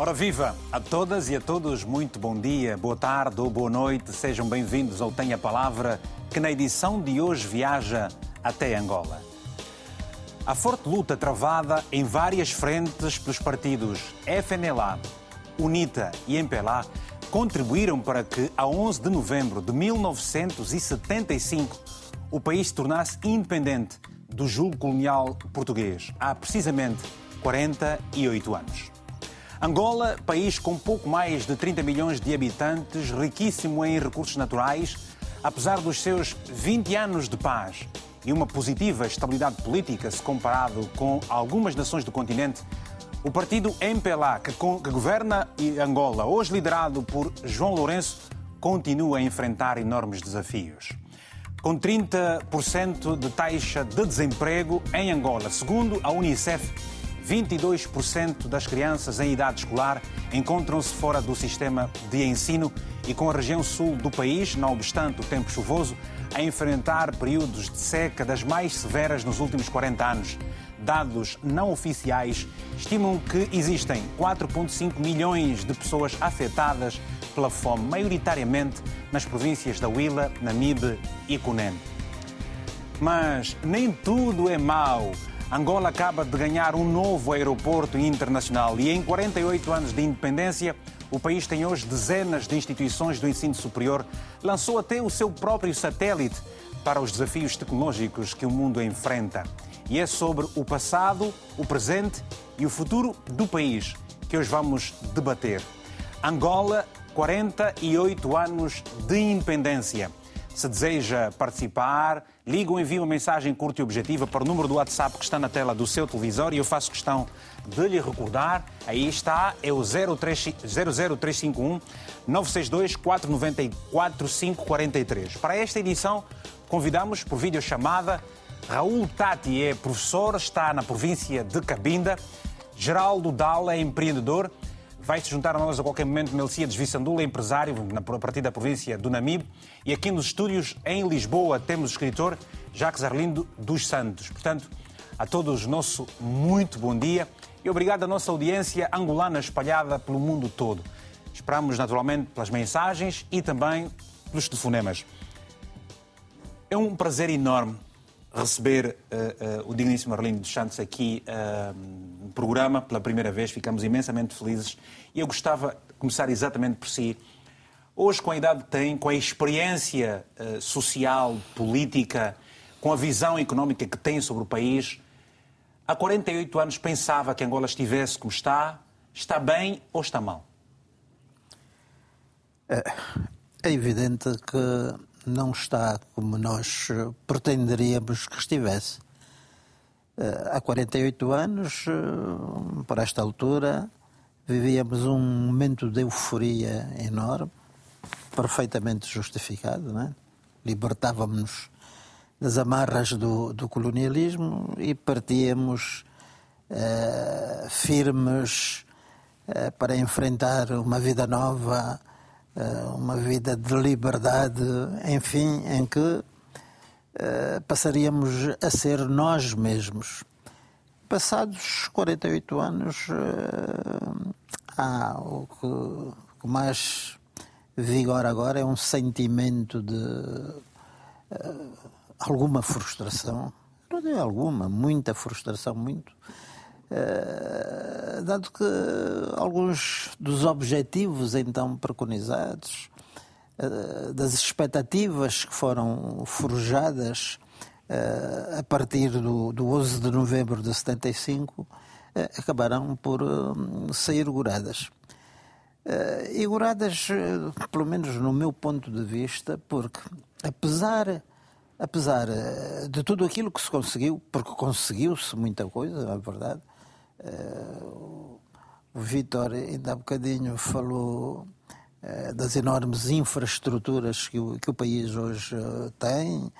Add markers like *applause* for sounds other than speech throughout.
Ora viva a todas e a todos, muito bom dia, boa tarde ou boa noite, sejam bem-vindos ao Tenha Palavra, que na edição de hoje viaja até Angola. A forte luta travada em várias frentes pelos partidos FNLA, UNITA e MPLA contribuíram para que, a 11 de novembro de 1975, o país se tornasse independente do julgo colonial português, há precisamente 48 anos. Angola, país com pouco mais de 30 milhões de habitantes, riquíssimo em recursos naturais, apesar dos seus 20 anos de paz e uma positiva estabilidade política se comparado com algumas nações do continente, o partido MPLA, que, que governa Angola, hoje liderado por João Lourenço, continua a enfrentar enormes desafios. Com 30% de taxa de desemprego em Angola, segundo a Unicef, 22% das crianças em idade escolar encontram-se fora do sistema de ensino e com a região sul do país, não obstante o tempo chuvoso, a enfrentar períodos de seca das mais severas nos últimos 40 anos. Dados não oficiais estimam que existem 4,5 milhões de pessoas afetadas pela fome, maioritariamente nas províncias da Huila, Namibe e Cunene. Mas nem tudo é mau. Angola acaba de ganhar um novo aeroporto internacional e em 48 anos de independência, o país tem hoje dezenas de instituições do ensino superior, lançou até o seu próprio satélite para os desafios tecnológicos que o mundo enfrenta. E é sobre o passado, o presente e o futuro do país que hoje vamos debater. Angola, 48 anos de independência. Se deseja participar, liga ou envia uma mensagem curta e objetiva para o número do WhatsApp que está na tela do seu televisor e eu faço questão de lhe recordar. Aí está, é o 00351 962 494 543. Para esta edição, convidamos por videochamada Raul Tati, é professor, está na província de Cabinda. Geraldo Dal é empreendedor vai se juntar a nós a qualquer momento Melciades Vissandula, empresário a partir da província do Namibe. E aqui nos estúdios, em Lisboa, temos o escritor Jacques Arlindo dos Santos. Portanto, a todos nosso muito bom dia e obrigado à nossa audiência angolana espalhada pelo mundo todo. Esperamos naturalmente pelas mensagens e também pelos telefonemas. É um prazer enorme receber uh, uh, o digníssimo Arlindo dos Santos aqui uh, no programa pela primeira vez. Ficamos imensamente felizes e eu gostava de começar exatamente por si. Hoje, com a idade que tem, com a experiência social, política, com a visão económica que tem sobre o país, há 48 anos pensava que Angola estivesse como está, está bem ou está mal? É, é evidente que não está como nós eh, pretenderíamos que estivesse. Eh, há 48 anos, eh, por esta altura, vivíamos um momento de euforia enorme, perfeitamente justificado, é? libertávamos-nos das amarras do, do, colonialismo e partíamos firmes para enfrentar uma vida nova, uma vida de liberdade, enfim, em que eh, passaríamos a ser nós mesmos. Passados 48 anos, eh, há o que, mais vigora agora é um sentimento de alguma frustração, não é alguma, muita frustração, muito, eh, dado que alguns dos objetivos então preconizados, uh, das expectativas que foram forjadas uh, a partir do, do 11 de novembro de 75, acabaram por sair goradas. E goradas, pelo menos no meu ponto de vista, porque apesar apesar de tudo aquilo que se conseguiu, porque conseguiu-se muita coisa, é verdade, o Vítor ainda há bocadinho falou eh, das enormes infraestruturas que o, que o país hoje eh, tem,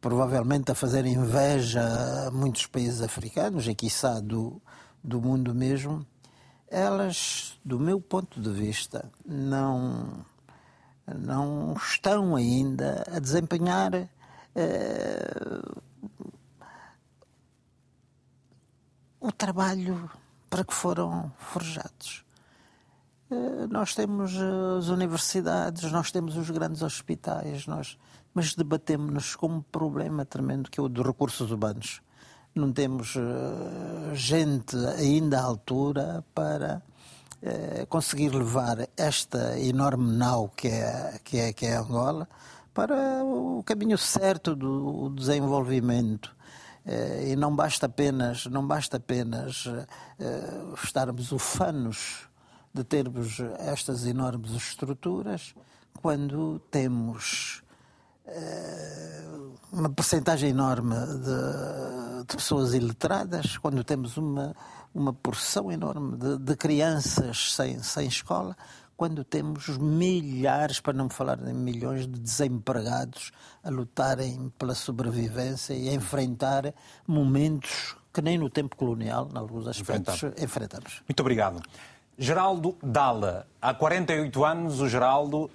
provavelmente a fazer inveja a muitos países africanos e, quiçá, do, do mundo mesmo, elas, do meu ponto de vista, não, não estão ainda a desempenhar eh, o trabalho para que foram forjados. eh, nós temos as universidades, nós temos os grandes hospitais, nós, mas debatemos-nos com um problema tremendo que é o dos recursos humanos. Não temos gente ainda à altura para conseguir levar esta enorme nau que é, que é, que é Angola para o caminho certo do desenvolvimento. Eh, e não basta apenas, não basta apenas eh, estarmos ufanos de termos estas enormes estruturas quando temos eh, uma percentagem enorme de, de, pessoas iletradas, quando temos uma, uma porção enorme de, de crianças sem, sem escola, quando temos milhares, para não falar em milhões, de desempregados a lutarem pela sobrevivência e a enfrentar momentos que nem no tempo colonial, em alguns aspectos, enfrentamos. Muito obrigado. Geraldo Dalla, há 48 anos o Geraldo uh, uh,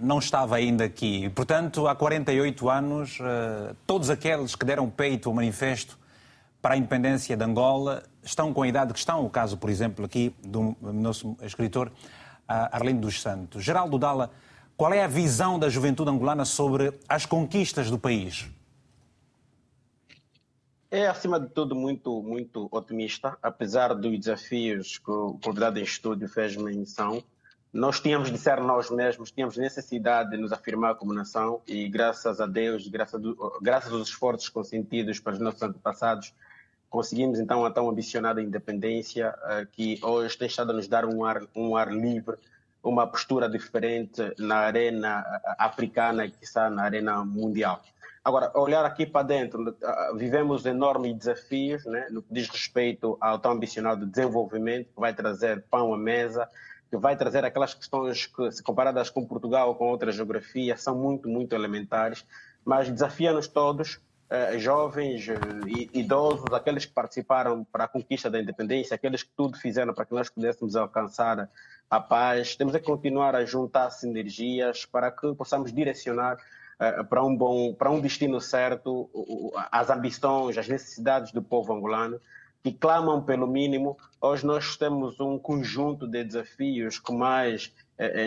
não estava ainda aqui. Portanto, há 48 anos, uh, todos aqueles que deram peito ao manifesto para a independência de Angola estão com a idade que estão. O caso, por exemplo, aqui do nosso escritor Arlindo dos Santos. Geraldo Dalla, qual é a visão da juventude angolana sobre as conquistas do país? É, acima de tudo, muito, muito otimista, apesar dos desafios que o convidado em estúdio fez menção. Nós tínhamos de ser nós mesmos, tínhamos necessidade de nos afirmar como nação e, graças a Deus, graças, do, graças aos esforços consentidos pelos nossos antepassados, conseguimos então a tão ambicionada independência uh, que hoje tem estado a nos dar um ar, um ar livre, uma postura diferente na arena eh, africana e está na arena mundial. Agora, olhar aqui para dentro, uh, vivemos enormes desafios né, no que diz respeito ao tão ambicionado desenvolvimento que vai trazer pão à mesa, que vai trazer aquelas questões que, se comparadas com Portugal ou com outras geografias, são muito, muito elementares, mas desafia-nos todos eh, jovens, uh, idosos, aqueles que participaram para a conquista da independência, aqueles que tudo fizeram para que nós pudéssemos alcançar a paz. Temos que continuar a juntar sinergias para que possamos direcionar uh, para um bom, para um destino certo as ambições, as necessidades do povo angolano que clamam pelo mínimo. Hoje nós temos um conjunto de desafios que mais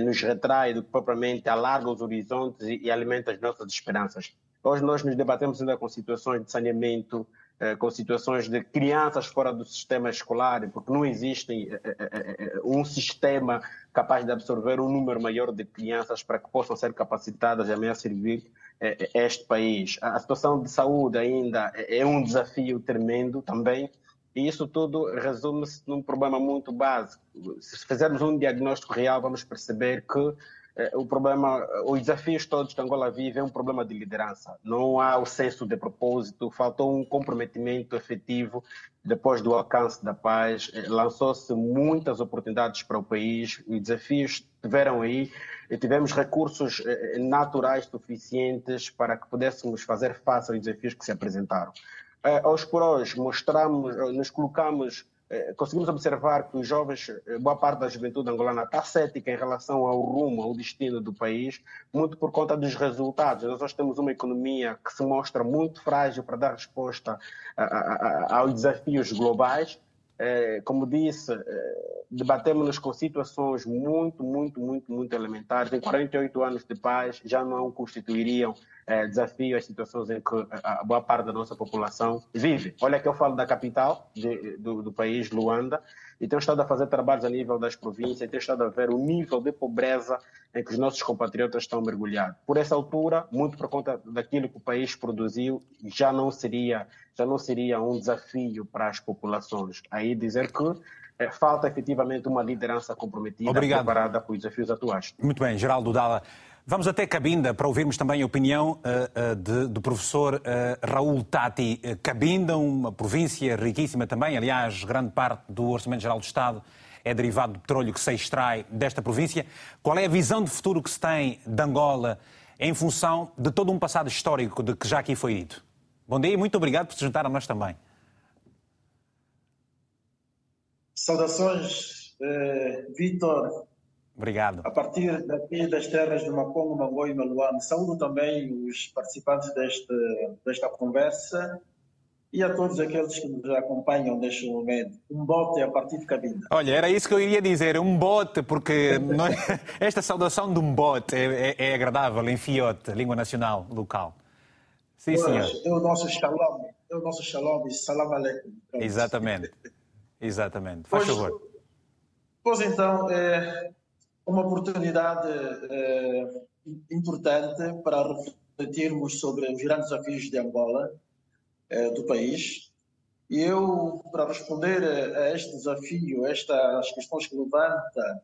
nos retrai do que propriamente alarga os horizontes e, e alimenta as nossas esperanças. Hoje nós nos debatemos ainda com situações de saneamento, eh, com situações de crianças fora do sistema escolar, porque não existe eh, eh, um sistema capaz de absorver um número maior de crianças para que possam ser capacitadas e amanhã servir este país. A situação de saúde ainda é um desafio tremendo também, e isso tudo resume-se num problema muito básico. Se fizermos um diagnóstico real, vamos perceber que o problema, os desafios todos que Angola vive é um problema de liderança. Não há o senso de propósito, faltou um comprometimento efetivo depois do alcance da paz. É, lançou-se muitas oportunidades para o país, os desafios tiveram aí tivemos recursos naturais suficientes para que pudéssemos fazer face aos desafios que se apresentaram. Aos por hoje, mostramos, nos colocamos eh, conseguimos observar que os jovens, eh, boa parte da juventude angolana está cética em relação ao rumo, ao destino do país, muito por conta dos resultados. Nós hoje temos uma economia que se mostra muito frágil para dar resposta aos desafios globais. É, como disse, debatemos-nos com situações muito, muito, muito, muito elementares. Em 48 anos de paz já não constituiriam é, desafio às situações em que a boa parte da nossa população vive. Olha que eu falo da capital de, do, do, país, Luanda, e tenho estado a fazer trabalhos a nível das províncias, e tenho estado a ver o nível de pobreza em que os nossos compatriotas estão mergulhados. Por essa altura, muito por conta daquilo que o país produziu, já não seria, já não seria um desafio para as populações. Aí dizer que é, falta efetivamente uma liderança comprometida, Obrigado. preparada para os desafios atuais. Muito bem, Geraldo Dalla. Vamos até Cabinda para ouvirmos também a opinião uh, uh, de, do professor uh, Raul Tati. Cabinda, uma província riquíssima também, aliás, grande parte do Orçamento Geral do Estado é derivado do petróleo que se extrai desta província. Qual é a visão de futuro que se tem de Angola em função de todo um passado histórico de que já aqui foi dito? Bom dia e muito obrigado por se juntar a nós também. Saudações, Vitor, Obrigado. A partir daqui das terras de Macongo, Mangoi e Maluane, saúdo também os participantes deste, desta conversa e a todos aqueles que nos acompanham neste momento. Um bote a partir de cabina. Olha, era isso que eu iria dizer, um bote, porque *laughs* nós, *laughs* esta saudação de um bote é, é, é, agradável em fiote, língua nacional local. Sim, pois, senhor. É o nosso shalom, é o nosso shalom, salam aleikum. Exatamente, exatamente. Faz pois, favor. Pois então, é uma oportunidade é, importante para refletirmos sobre os grandes desafios de Angola, é, do país. E eu, para responder a este desafio, estas questões que levanta,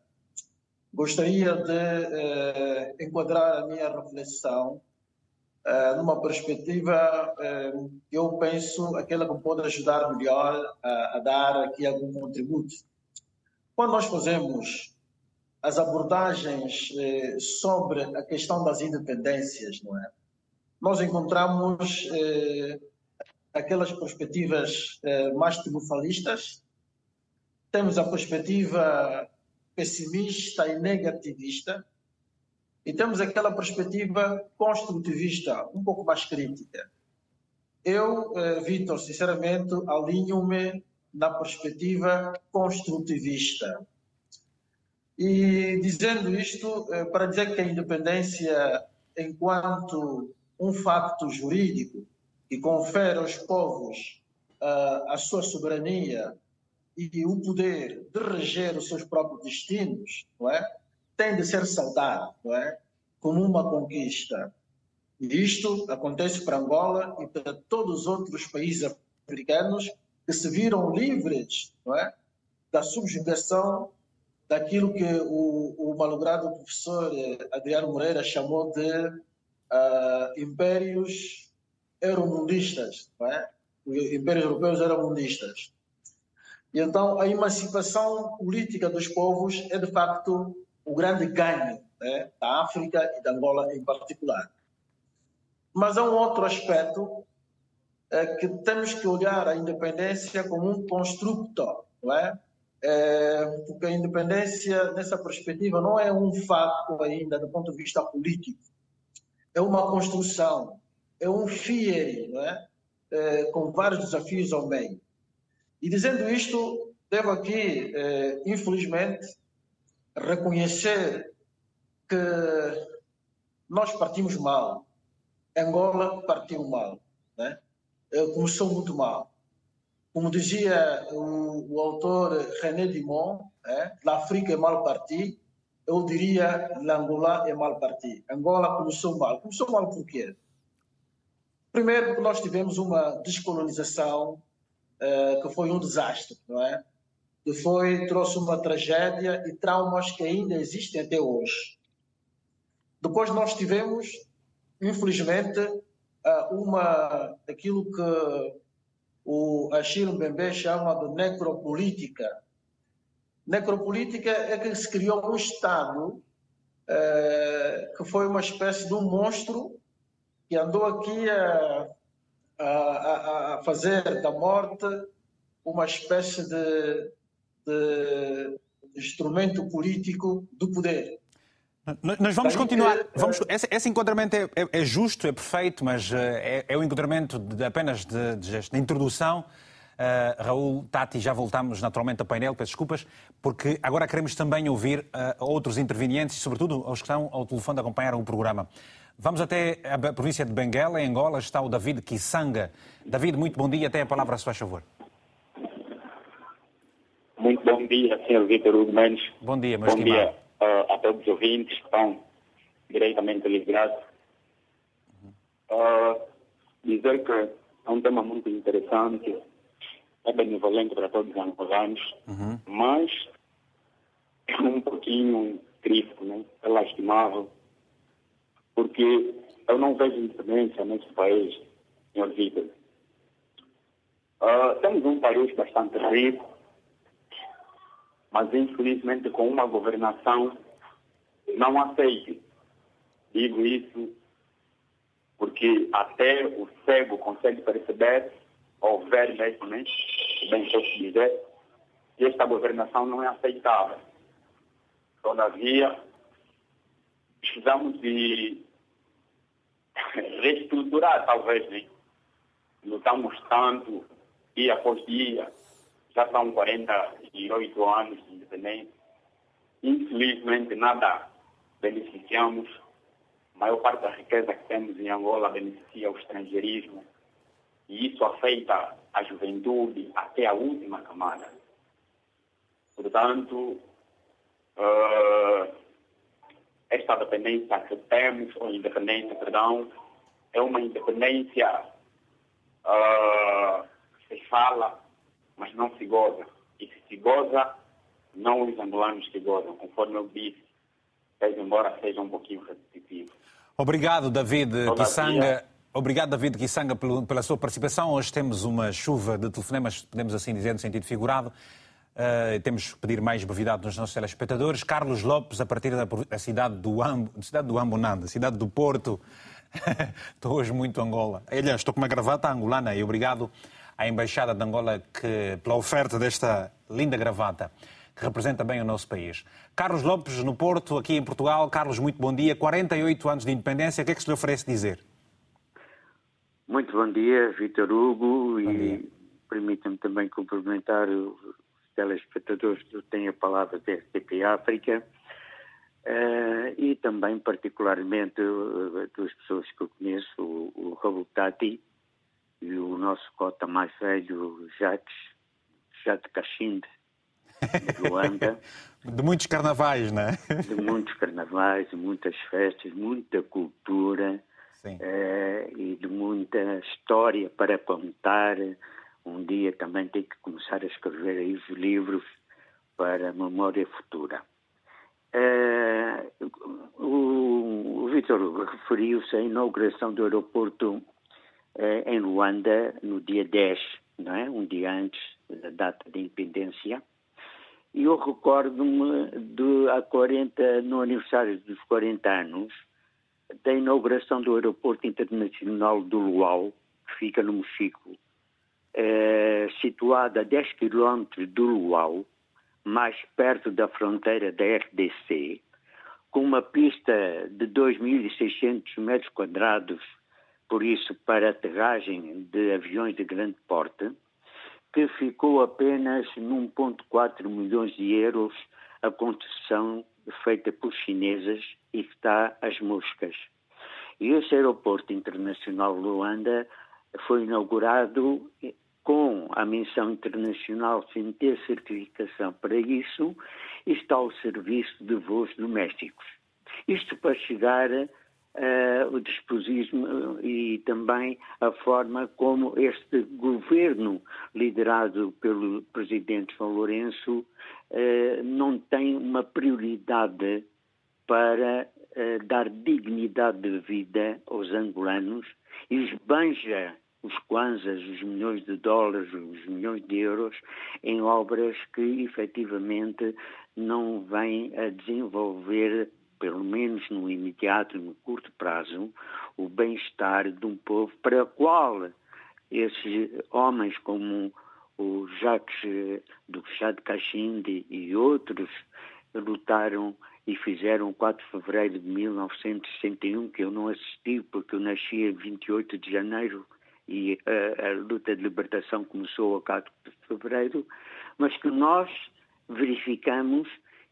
gostaria de é, enquadrar a minha reflexão numa perspectiva que eu penso aquela que pode ajudar melhor a, a dar aqui algum contributo. Quando nós fazemos as abordagens sobre a questão das independências, não é? Nós encontramos aquelas perspectivas eh, mais triunfalistas, temos a perspectiva pessimista e negativista, e temos aquela perspectiva construtivista, um pouco mais crítica. Eu, eh, Vitor, sinceramente, alinho-me na perspectiva construtivista. E dizendo isto, eh, para dizer que a independência, enquanto um facto jurídico, e confere aos povos uh, a sua soberania e o poder de reger os seus próprios destinos, não é? tem de ser saudado não é? como uma conquista. E isto acontece para Angola e para todos os outros países africanos que se viram livres não é? da subjugação daquilo que o, o malogrado professor eh, Adriano Moreira chamou de uh, impérios euromundistas, não é? os impérios europeus eram mundistas. E então a emancipação política dos povos é de facto o grande ganho né, da África e da Angola em particular. Mas há um outro aspecto é, que temos que olhar a independência como um construto, não é? É? Porque a independência, nessa perspectiva, não é um fato ainda do ponto de vista político, é uma construção, é um FIE, não é? é? com vários desafios ao meio. E dizendo isto, devo aqui, é, infelizmente, reconhecer que nós partimos mal. Angola partiu mal. Né? Começou muito mal. Como dizia o, o autor René Dimon, é? l'Afrique é mal parti, eu diria l'Angola é mal parti. Angola começou mal. Começou mal por quê? Primeiro, porque nós tivemos uma descolonização uh, que foi um desastre, não é? Que foi, trouxe uma tragédia e traumas que ainda existem até hoje. Depois nós tivemos, infelizmente, uh, uma, aquilo que o Achille Mbembe chama de necropolítica. Necropolítica é que se criou um Estado uh, que foi uma espécie de um monstro que andou aqui a, a, a fazer da morte uma espécie de, de instrumento político do poder. Nós vamos continuar. Que, vamos, esse, esse, enquadramento é, é, é, justo, é perfeito, mas eh, é, é um enquadramento de, apenas de, de, de introdução. Uh, Raul, Tati, já voltamos naturalmente ao painel, peço desculpas, porque agora queremos também ouvir uh, outros intervenientes, sobretudo aos que estão ao telefone a acompanhar o programa. Vamos até a província de Benguela, em Angola, está o David Kisanga. David, muito bom dia, tem a palavra a sua favor. Muito bom dia, Sr. Vitor Hugo Mendes. Bom dia, meu Bom estimado. dia uh, a todos os ouvintes que estão diretamente ligados. Uh, dizer que é um tema muito interessante, é benevolente para todos os angolanos, uhum. mas é um pouquinho crítico, né? é lastimável porque eu não vejo independência nesse país, senhor Vitor. Uh, temos um país bastante rico, mas infelizmente com uma governação não aceite. Digo isso porque até o cego consegue perceber, ou ver mesmo, né? bem posso dizer, que esta governação não é aceitável. Todavia, precisamos de reestruturar, talvez, né? lutamos tanto dia após dia, já são 48 anos de independência. Infelizmente, nada beneficiamos. A maior parte da riqueza que temos em Angola beneficia o estrangeirismo. E isso afeta a juventude até a última camada. Portanto, uh, esta dependência que temos, ou independência, perdão, é uma independência uh, que se fala, mas não se goza. E se se goza, não os angolanos que gozam, conforme eu disse, embora seja um pouquinho repetitivo. Obrigado, David Kisanga. Obrigado, David Kisanga, pela sua participação. Hoje temos uma chuva de telefonemas, podemos assim dizer, no sentido figurado. Uh, temos que pedir mais brevidade nos nossos telespectadores. Carlos Lopes, a partir da cidade do Ambo, cidade do Ambo, cidade do Porto. *laughs* estou hoje muito Angola. Aliás, estou com uma gravata angolana e obrigado à Embaixada de Angola que, pela oferta desta linda gravata que representa bem o nosso país. Carlos Lopes, no Porto, aqui em Portugal. Carlos, muito bom dia. 48 anos de independência, o que é que se lhe oferece dizer? Muito bom dia, Vitor Hugo, bom e permita-me também cumprimentar os telespectadores que têm a palavra da RTP África uh, e também particularmente uh, duas pessoas que eu conheço, o, o Raul Tati e o nosso cota mais velho, Jacques, Jacques Cachinde, de Luanda. *laughs* de muitos carnavais, não é? De muitos carnavais, de muitas festas, muita cultura eh, e de muita história para contar. Um dia também tem que começar a escrever aí os livros para a memória futura. Eh, o, o Vitor referiu-se à inauguração do aeroporto em Luanda no dia 10, não é? um dia antes da data de independência. E eu recordo-me de há 40, no aniversário dos 40 anos, da inauguração do Aeroporto Internacional do Luau, que fica no Mexico, é, situado a 10 quilómetros do Luau, mais perto da fronteira da RDC, com uma pista de 2.600 metros quadrados, por isso para aterragem de aviões de grande porte, que ficou apenas num 1,4 milhões de euros a construção feita por chinesas e que está às moscas. E esse aeroporto internacional de Luanda foi inaugurado com a menção internacional sem ter certificação para isso e está ao serviço de voos domésticos. Isto para chegar uh, o dispositivo e também a forma como este governo, liderado pelo presidente João Lourenço, uh, não tem uma prioridade para uh, dar dignidade de vida aos angolanos e esbanja os kwanzas, os milhões de dólares, os milhões de euros em obras que efetivamente não vêm a desenvolver pelo menos no imediato, no curto prazo, o bem-estar de um povo para o qual esses homens como o Jacques do Chá de Cachinde e outros lutaram e fizeram 4 de fevereiro de 1961, que eu não assisti porque eu nasci em 28 de janeiro e a, a luta de libertação começou a 4 de fevereiro, mas que nós verificamos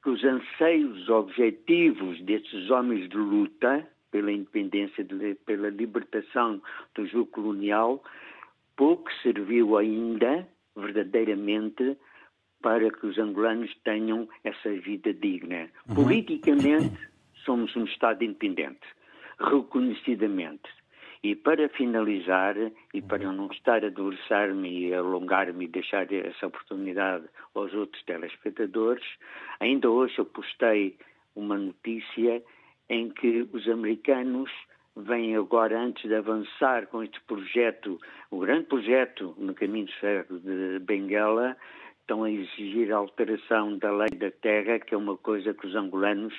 que os anseios objetivos desses homens de luta pela independência, de, pela libertação do jogo colonial, pouco serviu ainda, verdadeiramente, para que os angolanos tenham essa vida digna. Uhum. Politicamente, somos um Estado independente, reconhecidamente. E para finalizar, e para não estar a debruçar-me e alongar-me e deixar essa oportunidade aos outros telespectadores, ainda hoje eu postei uma notícia em que os americanos vêm agora, antes de avançar com este projeto, o grande projeto no caminho de ferro de Benguela, estão a exigir a alteração da lei da terra, que é uma coisa que os angolanos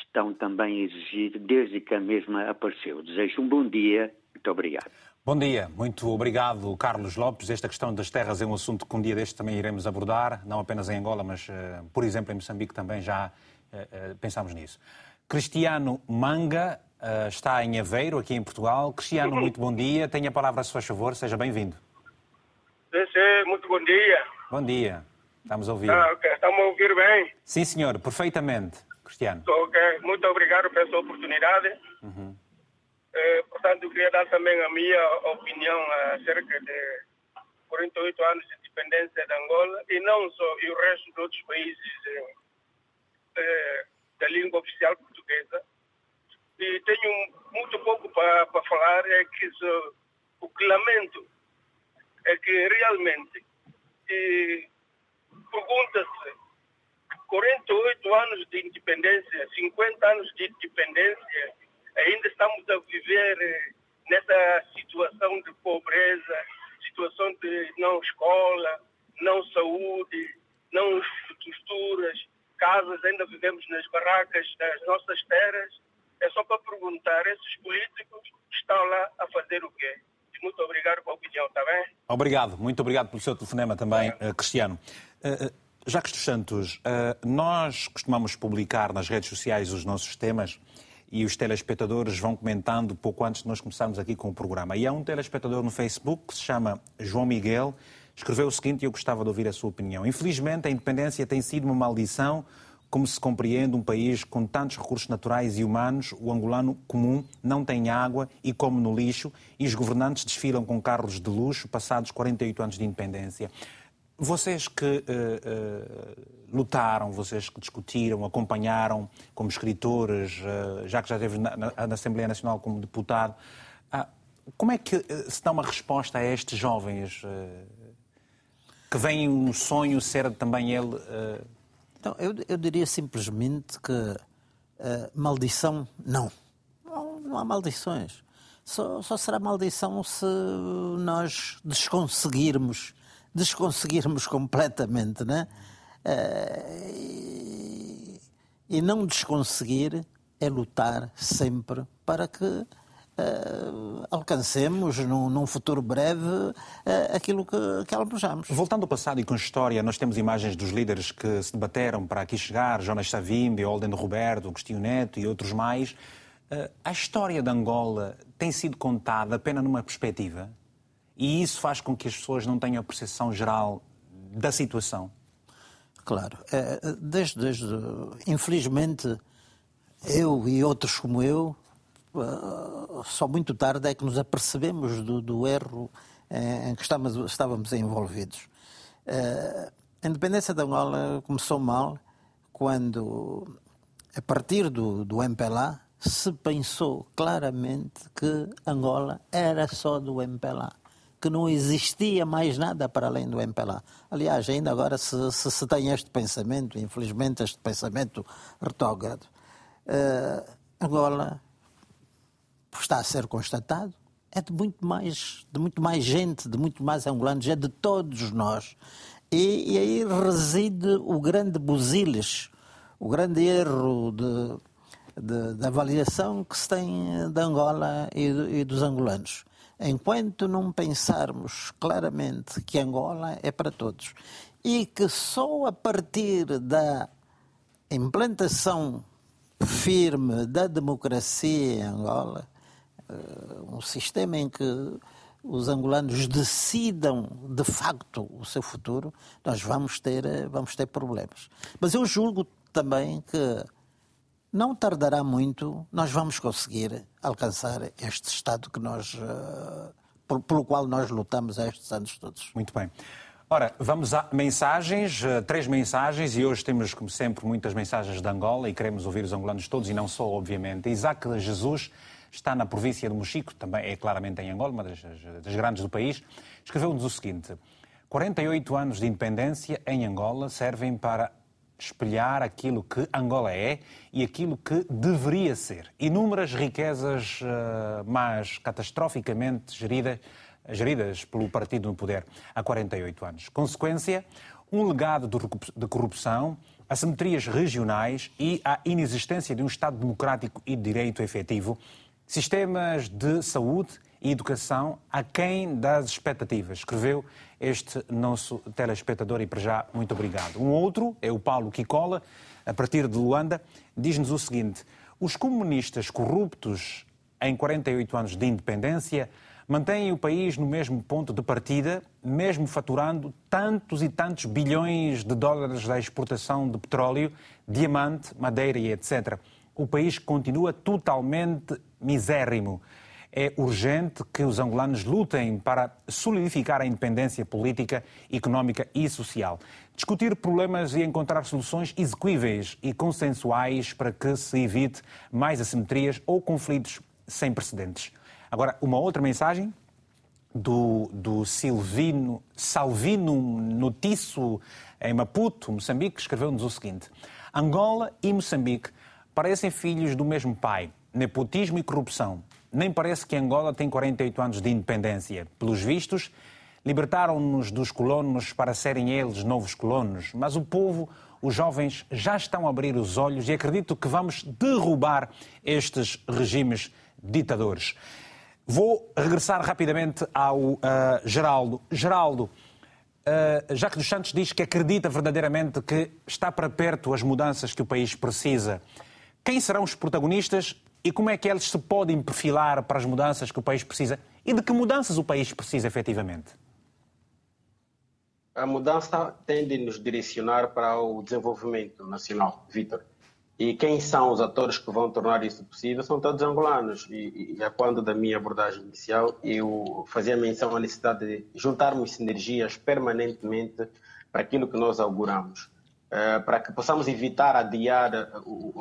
estão também a exigir desde que a mesma apareceu. Desejo um bom dia muito obrigado. Bom dia, muito obrigado, Carlos Lopes. Esta questão das terras é um assunto que um dia deste também iremos abordar, não apenas em Angola, mas, uh, por exemplo, em Moçambique também já uh, uh, pensamos nisso. Cristiano Manga, está em Aveiro, aqui em Portugal. Cristiano, muito bom dia. Tenha a palavra a seu favor, seja bem-vindo. Sim, muito bom dia. Bom dia. Estamos a ouvir. Ah, okay. Estamos a ouvir bem? Sim, senhor, perfeitamente. Cristiano. Ok, muito obrigado pela sua oportunidade. Uhum. Eh, portanto, eu queria dar também a minha opinião acerca de 48 anos de independência de Angola e não só, e o resto de outros países eh, da língua oficial portuguesa. E tenho muito pouco para falar, é que o que lamento é que realmente pergunta-se 48 anos de independência, 50 anos de independência, ainda estamos a viver eh, nessa situação de pobreza, situação de não escola, não saúde, não estruturas, casas, ainda vivemos nas barracas das nossas terras. É só para perguntar, esses políticos estão lá a fazer o quê? Muito obrigado pela opinião, está bem? Obrigado, muito obrigado pelo seu telefonema também, é. Cristiano. Uh, Jacques dos Santos, nós costumamos publicar nas redes sociais os nossos temas e os telespectadores vão comentando pouco antes de nós começarmos aqui com o programa. E há um telespectador no Facebook que se chama João Miguel, escreveu o seguinte e eu gostava de ouvir a sua opinião. Infelizmente, a independência tem sido uma maldição, como se compreende um país com tantos recursos naturais e humanos, o angolano comum não tem água e come no lixo, e os governantes desfilam com carros de luxo passados 48 anos de independência. Vocês que uh, uh, lutaram, vocês que discutiram, acompanharam como escritores, uh, já que já esteve na, na, na, Assembleia Nacional como deputado, ah, como é que se dá uma resposta a estes jovens que veem um sonho ser também ele? Então, eu, eu diria simplesmente que maldição, não. não. Não há maldições. Só, só será maldição se nós desconseguirmos desconseguirmos *laughs* completamente, né? Uh, e não desconseguir é lutar sempre para que uh, alcancemos num, num, futuro breve uh, aquilo que, que almejamos. Voltando ao passado e com história, nós temos imagens dos líderes que se debateram para aqui chegar, Jonas Savimbi, Olden Roberto, Agostinho Neto e outros mais. a história de Angola tem sido contada apenas numa perspectiva? E isso faz com que as pessoas não tenham a percepção geral da situação. Claro. É, desde, desde, infelizmente, eu e outros como eu, eh, só muito tarde é que nos apercebemos do, do erro em que estávamos, estávamos envolvidos. Eh, a independência da Angola começou mal quando, a partir do, do MPLA, se pensou claramente que Angola era só do MPLA que não existia mais nada para além do MPLA. Aliás, ainda agora se, se, se tem este pensamento, infelizmente este pensamento retrógrado. Uh, Angola está a ser constatado, é de muito mais, de muito mais gente, de muito mais angolanos, é de todos nós. E, e aí reside o grande busilis, o grande erro de, de, de avaliação que se tem de Angola e, e dos angolanos. Enquanto não pensarmos claramente que Angola é para todos e que só a partir da implantação firme da democracia em Angola, eh, um sistema em que os angolanos decidam de facto o seu futuro, nós vamos ter, eh, vamos ter problemas. Mas eu julgo também que não tardará muito, nós vamos conseguir alcançar este Estado que nós, uh, pelo qual nós lutamos estes anos todos. Muito bem. Ora, vamos a mensagens, uh, três mensagens, e hoje temos, como sempre, muitas mensagens de Angola e queremos ouvir os angolanos todos, e não só, obviamente. Isaac Jesus está na província de Mochico, também é claramente em Angola, uma das, das grandes do país, escreveu-nos o seguinte: 48 anos de independência em Angola servem para espelhar aquilo que Angola é e aquilo que deveria ser. Inúmeras riquezas, uh, mas catastroficamente geridas, geridas pelo partido no poder há 48 anos. Consequência, um legado de corrupção, assimetrias regionais e a inexistência de um Estado democrático e de direito efetivo, sistemas de saúde e educação aquém das expectativas. Escreveu este nosso telespectador e para já muito obrigado. Um outro é o Paulo Kikola, a partir de Luanda, diz-nos o seguinte: Os comunistas corruptos, em 48 anos de independência, mantêm o país no mesmo ponto de partida, mesmo faturando tantos e tantos bilhões de dólares da exportação de petróleo, diamante, madeira e etc. O país continua totalmente misérrimo. É urgente que os angolanos lutem para solidificar a independência política, económica e social. Discutir problemas e encontrar soluções execuíveis e consensuais para que se evite mais assimetrias ou conflitos sem precedentes. Agora, uma outra mensagem do, do Silvino, Salvino Notiço, em Maputo, Moçambique, escreveu-nos o seguinte: Angola e Moçambique parecem filhos do mesmo pai, nepotismo e corrupção. Nem parece que Angola tem 48 anos de independência. Pelos vistos, libertaram-nos dos colonos para serem eles novos colonos, mas o povo, os jovens, já estão a abrir os olhos e acredito que vamos derrubar estes regimes ditadores. Vou regressar rapidamente ao uh, Geraldo. Geraldo, uh, Jacques dos Santos diz que acredita verdadeiramente que está para perto as mudanças que o país precisa. Quem serão os protagonistas e como é que eles se podem perfilar para as mudanças que o país precisa? E de que mudanças o país precisa efetivamente? A mudança tem de nos direcionar para o desenvolvimento nacional, Vitor. E quem são os atores que vão tornar isso possível são todos angolanos. E, e, quando da minha abordagem inicial, eu fazia menção à necessidade de juntarmos sinergias permanentemente para aquilo que nós auguramos, uh, para que possamos evitar adiar a,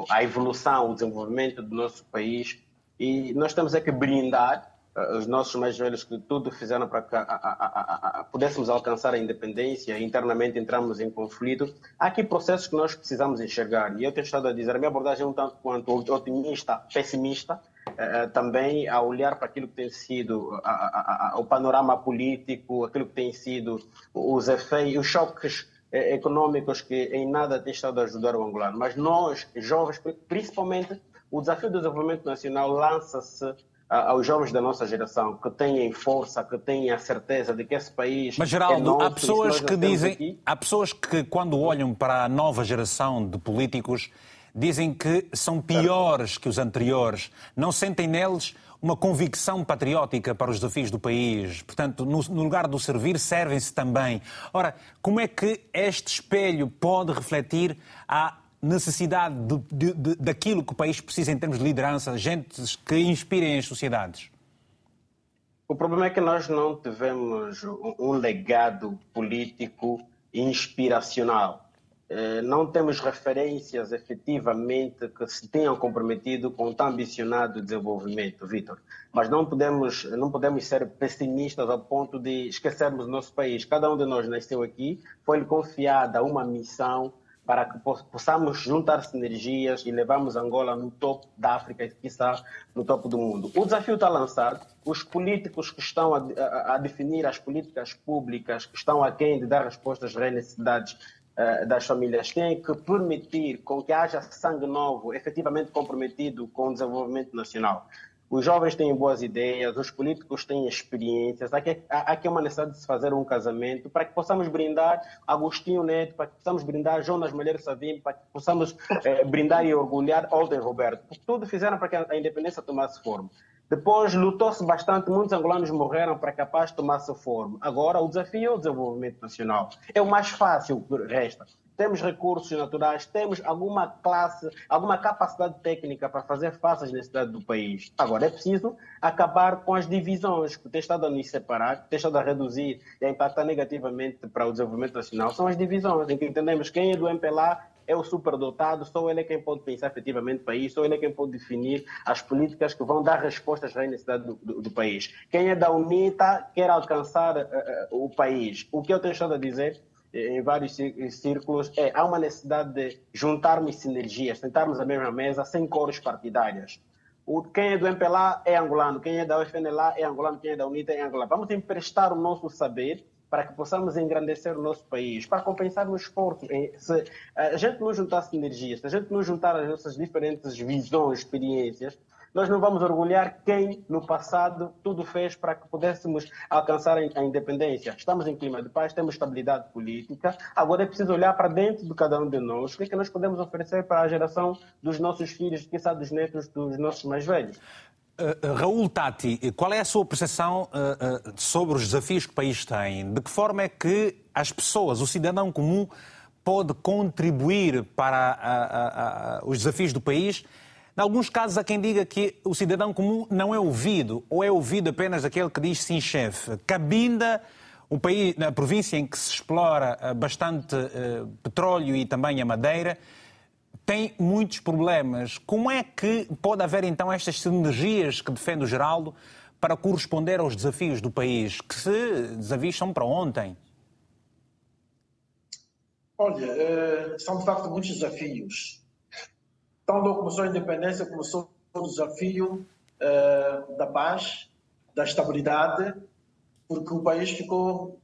a evolução, o desenvolvimento do nosso país. E nós temos é que brindar os nossos mais velhos que tudo fizeram para que a, a, a, pudéssemos alcançar a independência, internamente entramos em conflito. Há aqui processos que nós precisamos enxergar. E eu tenho estado a dizer, a minha abordagem é um tanto quanto otimista, pessimista, eh, eh, também a olhar para aquilo que tem sido o panorama político, aquilo que tem sido os efeitos, os choques eh, econômicos que em nada têm estado a ajudar o angolano. Mas nós, jovens, principalmente, o desafio do desenvolvimento nacional lança-se aos jovens da nossa geração que têm força, que têm a certeza de que esse país. Mas, Geraldo, é nosso, há pessoas que dizem. Aqui... Há pessoas que, quando olham para a nova geração de políticos, dizem que são piores que os anteriores. Não sentem neles uma convicção patriótica para os desafios do país. Portanto, no, no lugar do servir, servem-se também. Ora, como é que este espelho pode refletir a necessidade de, de, de, daquilo que o país precisa em termos de liderança, gente que inspirem as sociedades? O problema é que nós não tivemos um legado político inspiracional. Eh, não temos referências efetivamente que se tenham comprometido com tão ambicionado desenvolvimento, Vitor. Mas não podemos, não podemos ser pessimistas ao ponto de esquecermos o nosso país. Cada um de nós nasceu aqui, foi-lhe confiada uma missão para que possamos juntar sinergias e levarmos Angola no topo da África e, quiçá, no topo do mundo. O desafio está lançado. Os políticos que estão a, a, a definir as políticas públicas, que estão a quem de dar respostas às necessidades uh, das famílias, têm que permitir com que haja sangue novo, efetivamente comprometido com o desenvolvimento nacional. Os jovens têm boas ideias, os políticos têm experiências. Aqui, aqui uma necessidade de se fazer um casamento para que possamos brindar Agostinho Neto, para que possamos brindar Jonas Malheiro Savim, para que possamos eh, brindar e orgulhar Olden Roberto. Porque tudo fizeram para que a independência tomasse forma. Depois lutou-se bastante, muitos angolanos morreram para que a paz tomasse forma. Agora o desafio é o desenvolvimento nacional. É o mais fácil que resta temos recursos naturais, temos alguma classe, alguma capacidade técnica para fazer face às necessidades do país. Agora, é preciso acabar com as divisões que têm estado a nos separar, que têm estado a reduzir e a impactar negativamente para o desenvolvimento nacional. São as divisões em que entendemos quem é do MPLA é o superdotado, só ele é quem pode pensar efetivamente no país, só ele é quem pode definir as políticas que vão dar respostas às necessidades do, do, do país. Quem é da UNITA quer alcançar uh, o país. O que eu tenho estado a dizer em vários círculos, é há uma necessidade de juntarmos sinergias, sentarmos à mesma mesa sem cores partidárias. O, quem é do MPLA é angolano, quem é da UFNLA é angolano, quem é da UNITA é angolano. Vamos emprestar o nosso saber para que possamos engrandecer o nosso país, para compensar o esforço. Se a gente não juntar sinergias, se a gente não juntar as nossas diferentes visões, experiências, nós não vamos orgulhar quem no passado tudo fez para que pudéssemos alcançar a independência. Estamos em clima de paz, temos estabilidade política, agora é preciso olhar para dentro de cada um de nós, o que é que nós podemos oferecer para a geração dos nossos filhos, quem sabe dos netos dos nossos mais velhos. Uh, Raul Tati, qual é a sua percepção uh, uh, sobre os desafios que o país tem? De que forma é que as pessoas, o cidadão comum, pode contribuir para os desafios do país? Em alguns casos, há quem diga que o cidadão comum não é ouvido, ou é ouvido apenas aquele que diz sim, chefe. Cabinda, um país, na província em que se explora bastante petróleo e também a madeira, tem muitos problemas. Como é que pode haver então estas sinergias que defende o Geraldo para corresponder aos desafios do país, que se desafios são para ontem? Olha, eh, são de facto muitos desafios. Quando começou a independência, começou o desafio eh, da paz, da estabilidade, porque o país ficou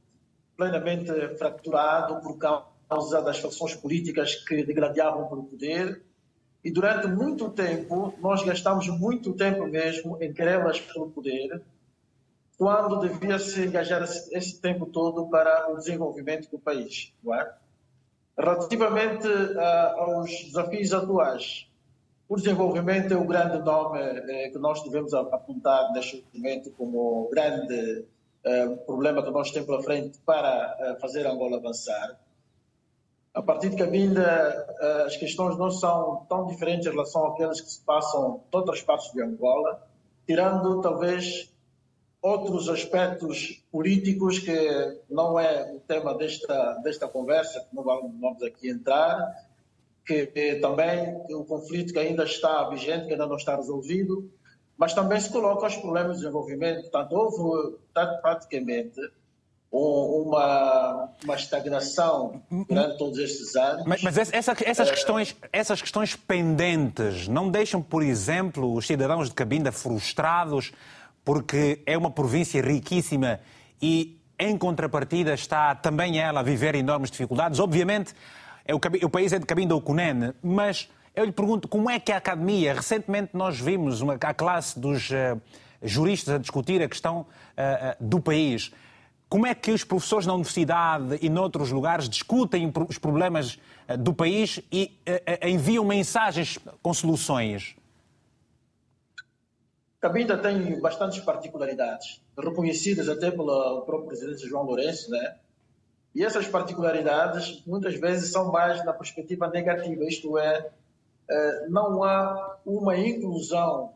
plenamente fraturado por causa causa das facções políticas que degradavam pelo poder. E durante muito tempo, nós gastamos muito tempo mesmo em querelas pelo poder, quando devia se engajar esse, tempo todo para o desenvolvimento do país. Não é? Relativamente uh, aos desafios atuais, o desenvolvimento é o grande nome eh, que nós devemos apontar neste momento como o grande eh, problema que nós temos pela frente para eh, fazer Angola avançar. A partir de Cabinda, eh, as questões não são tão diferentes em relação àquelas que se passam em outras partes de Angola, tirando talvez outros aspectos políticos que não é o tema desta, desta conversa, que não vamos aqui entrar, que também o conflito que ainda está vigente, que ainda não está resolvido, mas também se coloca os problemas de desenvolvimento. Portanto, houve praticamente uma, uma estagnação durante todos estes anos. Mas, mas essa, essas, questões, essas questões pendentes não deixam, por exemplo, os cidadãos de Cabinda frustrados porque é uma província riquíssima e, em contrapartida, está também ela a viver enormes dificuldades. Obviamente, é o, o país é de Cabinda ou Cunene, mas eu lhe pergunto como é que a academia, recentemente nós vimos uma, a classe dos uh, juristas a discutir a questão uh, uh, do país. Como é que os professores na universidade e noutros lugares discutem os problemas eh, do país e eh, eh, enviam mensagens com soluções? Cabinda tem bastantes particularidades, reconhecidas até pelo próprio presidente João Lourenço, né? E essas particularidades muitas vezes são mais na perspectiva negativa, isto é, não há uma inclusão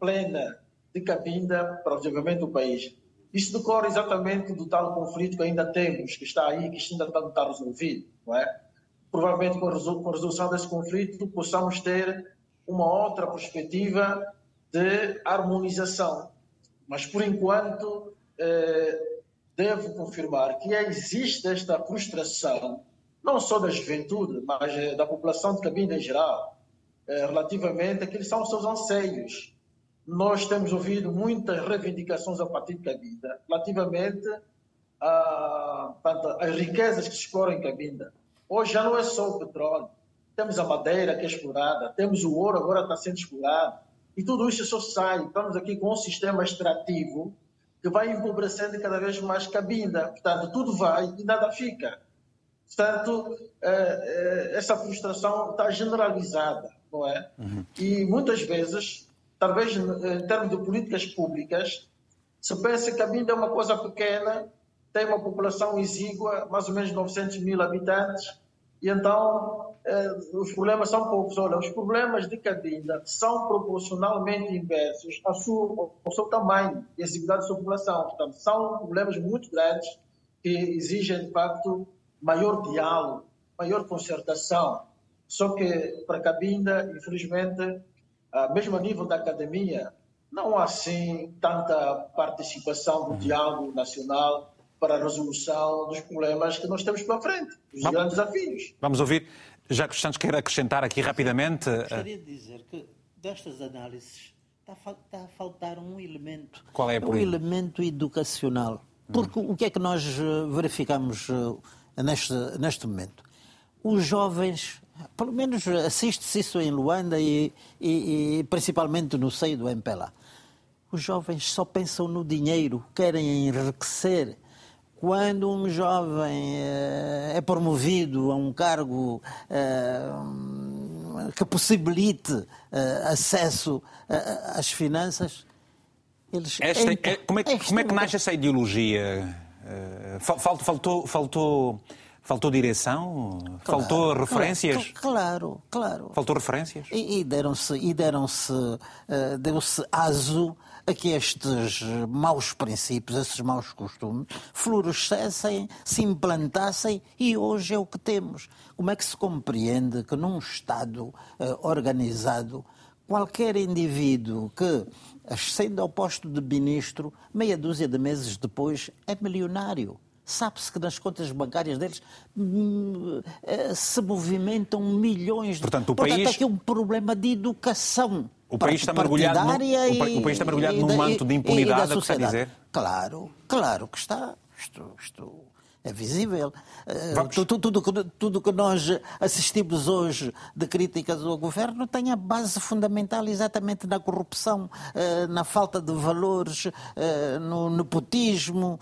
plena de Cabinda para o desenvolvimento do país. Isso decorre exatamente do tal conflito que ainda temos, que está aí, que ainda não está resolvido, não é? Provavelmente com a resolução desse conflito possamos ter uma outra perspectiva de harmonização. Mas, por enquanto, eh, devo confirmar que existe esta frustração, não só da juventude, mas eh, da população de Cabinda em geral, eh, relativamente àqueles são os seus anseios nós temos ouvido muitas reivindicações a partir de Cabinda relativamente a, às riquezas que se exploram em Cabinda. Hoje já não é só o petróleo, temos a madeira que é explorada, temos o ouro agora está sendo explorado, e tudo isso só sai. Estamos aqui com um sistema extrativo que vai empobrecendo cada vez mais Cabinda. Portanto, tudo vai e nada fica. Portanto, eh, eh, essa frustração está generalizada, não é? Uhum. E muitas vezes talvez em termos de políticas públicas, se pensa que a Binda é uma coisa pequena, tem uma população exígua, mais ou menos 900 mil habitantes, e então eh, os problemas são poucos. Olha, os problemas de Cabinda são proporcionalmente inversos ao seu, ao seu tamanho e exiguidade da sua população. Portanto, são problemas muito grandes que exigem, de facto, maior diálogo, maior concertação. Só que para Cabinda, infelizmente, mesmo a nível da academia, não há assim tanta participação do diálogo nacional para a resolução dos problemas que nós temos pela frente, os Vamos, grandes desafios. Vamos ouvir. Já que Santos quer acrescentar aqui rapidamente. Gostaria de dizer que destas análises está a faltar um elemento. Qual é o Um elemento educacional. Porque hum. o que é que nós eh, verificamos eh, neste, neste momento? Os jovens Pelo menos assiste-se isso em Luanda e, e, e, principalmente no seio do MPLA. Os jovens só pensam no dinheiro, querem enriquecer. Quando um jovem eh, é promovido a um cargo eh, que possibilite eh, acesso às finanças, eles. Esta, é, como, é, como é que nasce essa ideologia? Faltou, faltou, faltou Faltou direção? Claro, Faltou referências? Claro, claro. Faltou referências? E, deram-se, e deram-se, uh, deu-se aso a que estes maus princípios, esses maus costumes, florescessem, se implantassem e hoje é o que temos. Como é que se compreende que num Estado uh, organizado, qualquer indivíduo que, ascende ao posto de ministro, meia dúzia de meses depois é milionário? Sabe-se que nas contas bancárias deles hum, eh, se movimentam milhões de... Portanto, o Portanto, país... aqui um problema de educação. O país está mergulhado, no, e, o país está mergulhado num manto de impunidade, é o que está a dizer? Claro, claro que está. Isto, isto é visível. Eh, tudo, tudo, tudo que nós assistimos hoje de críticas ao governo tem a base fundamental exatamente na corrupção, eh, na falta de valores, eh, no nepotismo,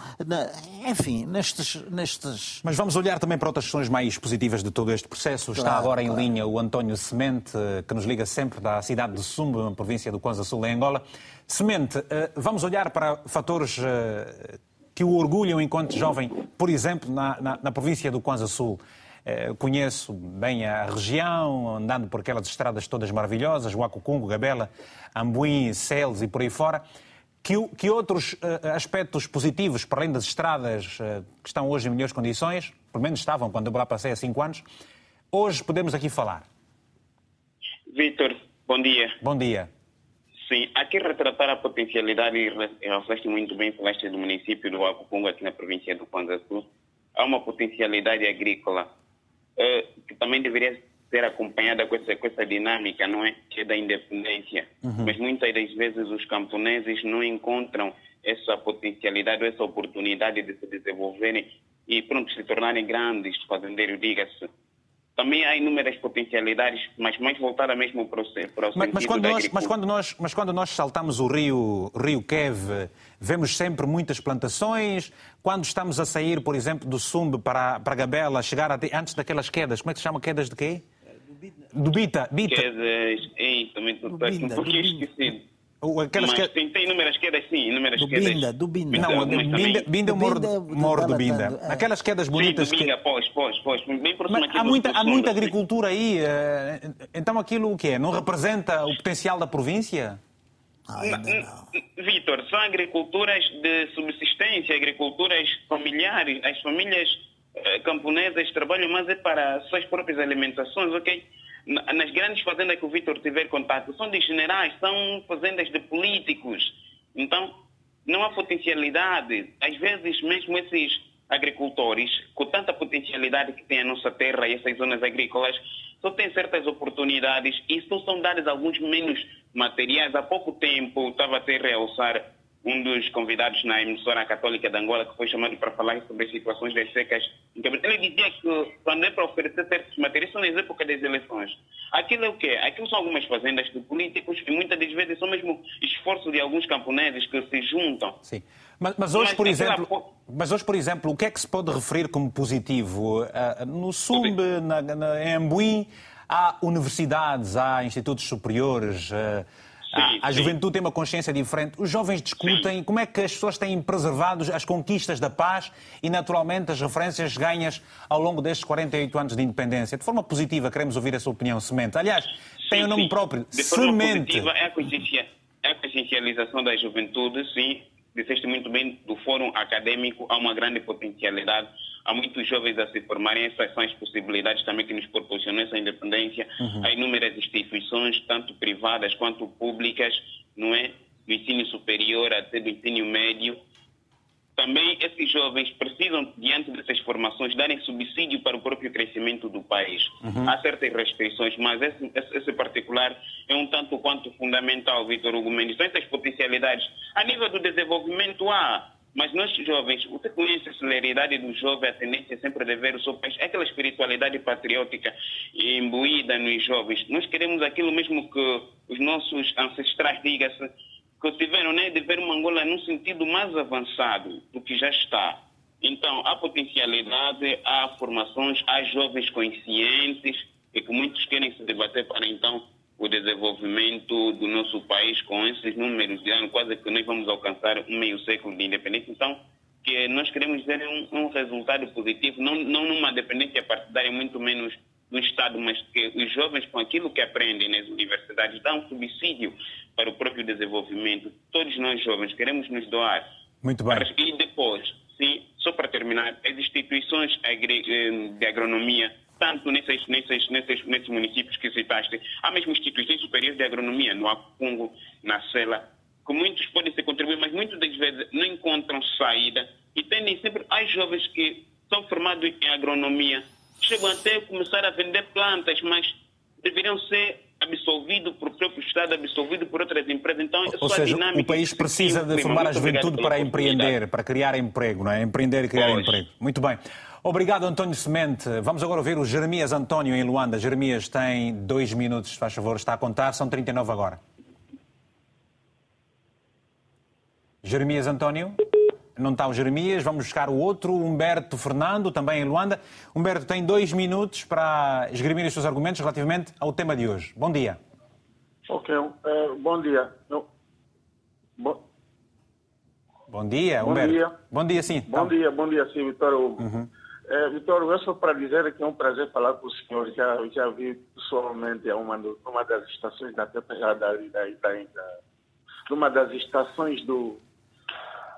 enfim, nestes, nestes. Mas vamos olhar também para outras questões mais positivas de todo este processo. Está claro, agora em claro. linha o António Semente, que nos liga sempre da cidade de Sumbo, na província do Kwanza Sul, em Angola. Semente, vamos olhar para fatores que o orgulham enquanto jovem, por exemplo, na, na, na província do Kwanza Sul. Eh, conheço bem a região, andando por aquelas estradas todas maravilhosas, Huacucungo, Gabela, Ambuim, Celes e por aí fora. Que, que outros uh, aspectos positivos, para além das estradas uh, que estão hoje em melhores condições, pelo menos estavam quando eu lá passei há cinco anos, hoje podemos aqui falar? Vitor, bom dia. Bom dia. Sim, aqui retratar a potencialidade e reflete muito bem falaste do município do Acupunga, aqui na província do Sul. Há uma potencialidade agrícola eh, que também deveria ser acompanhada com essa, com essa dinâmica, não é? Que é da independência. Uhum. Mas muitas das vezes os camponeses não encontram essa potencialidade, essa oportunidade de se desenvolverem e, pronto, se tornarem grandes fazendeiros, diga-se também há inúmeras potencialidades, mas mais voltada mesmo para o, para o mas, mas, quando nós, mas, quando nós, mas quando nós saltamos o rio, rio Kev, vemos sempre muitas plantações. Quando estamos a sair, por exemplo, do Sumbe para, para Gabela, chegar até, antes daquelas quedas, como é que se chama? Quedas de quê? Do Bita. Bita. Quedas, ei, também estou um pouquinho esquecido. Aquelas Mas que... tem, tem inúmeras quedas, sim, inúmeras do quedas. Binda, do Binda. Não, do Binda, Binda eu moro, moro do Binda. É. Aquelas quedas bonitas sim, do Binda, que... Pois, pois, pois. Bem próximo Mas há muita, há muita agricultura aí. Eh, então aquilo o que é? Não representa o potencial da província? Vitor, são agriculturas de subsistência, agriculturas familiares. As famílias eh, camponesas trabalham mais é para suas próprias alimentações, ok? Nas grandes fazendas que o Vitor tiver contato, são de generais, são fazendas de políticos. Então, não há potencialidade. Às vezes, mesmo esses agricultores, com tanta potencialidade que tem a nossa terra e essas zonas agrícolas, só têm certas oportunidades e só são dados alguns menos materiais. Há pouco tempo, estava a ter realçar um dos convidados na emissora católica de Angola, que foi chamado para falar sobre as situações das secas. Ele dizia que quando é para oferecer certos materiais, são nas épocas das eleições. Aquilo é o quê? Aquilo são algumas fazendas de políticos e muitas das vezes são mesmo esforços de alguns camponeses que se juntam. Sim. Mas, mas hoje, mas, por exemplo, mas hoje, por exemplo, o que é que se pode referir como positivo? Uh, no Sumbe, na, na, em Ambuim, há universidades, há institutos superiores... Uh, Sim, a, a juventude tem uma consciência diferente. Os jovens discutem sim. como é que as pessoas têm preservado as conquistas da paz e, naturalmente, as referências ganhas ao longo destes 48 anos de independência. De forma positiva, queremos ouvir a sua opinião, Semente. Aliás, sim, tem o um nome próprio, de Semente. Forma positiva, é a, é a consciencialização da juventude, sim. Disseste muito bem, do fórum acadêmico há uma grande potencialidade há muitos jovens a se formarem, essas são as possibilidades também que nos proporcionam essa independência. Uhum. Há inúmeras instituições, tanto privadas quanto públicas, não é? Do ensino superior até do ensino médio. Também esses jovens precisam, diante dessas formações, darem subsídio para o próprio crescimento do país. Uhum. Há certas restrições, mas esse, esse, particular é um tanto quanto fundamental, Vitor Hugo Mendes. São essas potencialidades. A nível do desenvolvimento, há Mas nós jovens, você conhece a celeridade do jovem, a tendência sempre de ver o seu país, é aquela espiritualidade patriótica imbuída nos jovens. Nós queremos aquilo mesmo que os nossos ancestrais, diga-se, que tiveram, né, de ver uma Angola num sentido mais avançado do que já está. Então, há potencialidade, há formações, há jovens conscientes e que muitos querem se debater para então o desenvolvimento do nosso país com esses números de ano, quase que nós vamos alcançar um meio século de independência. Então, que nós queremos ver um, um resultado positivo, não, não numa dependência partidária, muito menos do Estado, mas que os jovens, com aquilo que aprendem nas universidades, dão subsídio para o próprio desenvolvimento. Todos nós jovens queremos nos doar. Muito bem. E depois, sim, só para terminar, as instituições eh, de agronomia tanto nesses, nesses, nesses, nesses municípios que citaste, há mesmo instituições superiores de agronomia, no Acungo, na Sela, que muitos podem se contribuir, mas muitas das vezes não encontram saída e tendem sempre, há jovens que são formados em agronomia, chegam até a começar a vender plantas, mas deveriam ser absolvidos por próprio Estado, absolvidos por outras empresas. Então, Ou seja, o país precisa de formar a juventude para empreender, para criar emprego, não é? Empreender e criar pois. emprego. Muito bem. Obrigado, António Semente. Vamos agora ouvir o Jeremias António em Luanda. Jeremias tem dois minutos, faz favor, está a contar, são 39 agora. Jeremias António? Não está o Jeremias, vamos buscar o outro, Humberto Fernando, também em Luanda. Humberto tem dois minutos para esgrimir os seus argumentos relativamente ao tema de hoje. Bom dia. Ok, uh, bom dia. Bo... Bom dia, Humberto. Bom dia. Bom dia, sim. Bom tá. dia, bom dia, sim, Vitor. Uhum. É, Vitor, é só para dizer que é um prazer falar com o senhor. Já, já vi pessoalmente uma, uma das estações da, da, da, da, uma das estações do,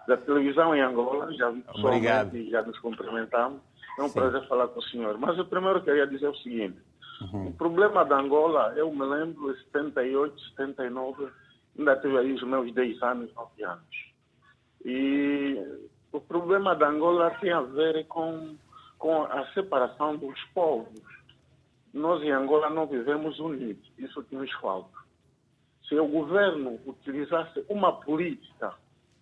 da televisão em Angola. Já vi pessoalmente e já nos cumprimentamos. É um Sim. prazer falar com o senhor. Mas eu primeiro queria dizer o seguinte. Uhum. O problema da Angola, eu me lembro, em 78, 79, ainda tive aí os meus 10 anos, 9 anos. E o problema da Angola tem a ver com com a separação dos povos. Nós em Angola não vivemos unidos, isso que nos falta. Se o governo utilizasse uma política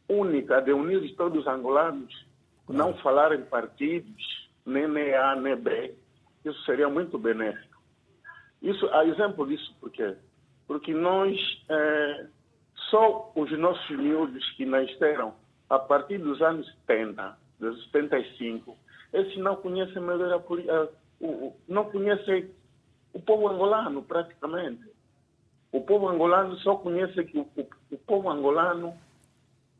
única de unir todos os angolanos, não falar em partidos, nem, nem A nem B, isso seria muito benéfico. Isso, há exemplo disso por quê? Porque nós, é, só os nossos miúdos que nasceram a partir dos anos 70, dos 75, esses não conhecem melhor a, a, o, não conhecem o povo angolano praticamente. O povo angolano só conhece que o, o, o povo angolano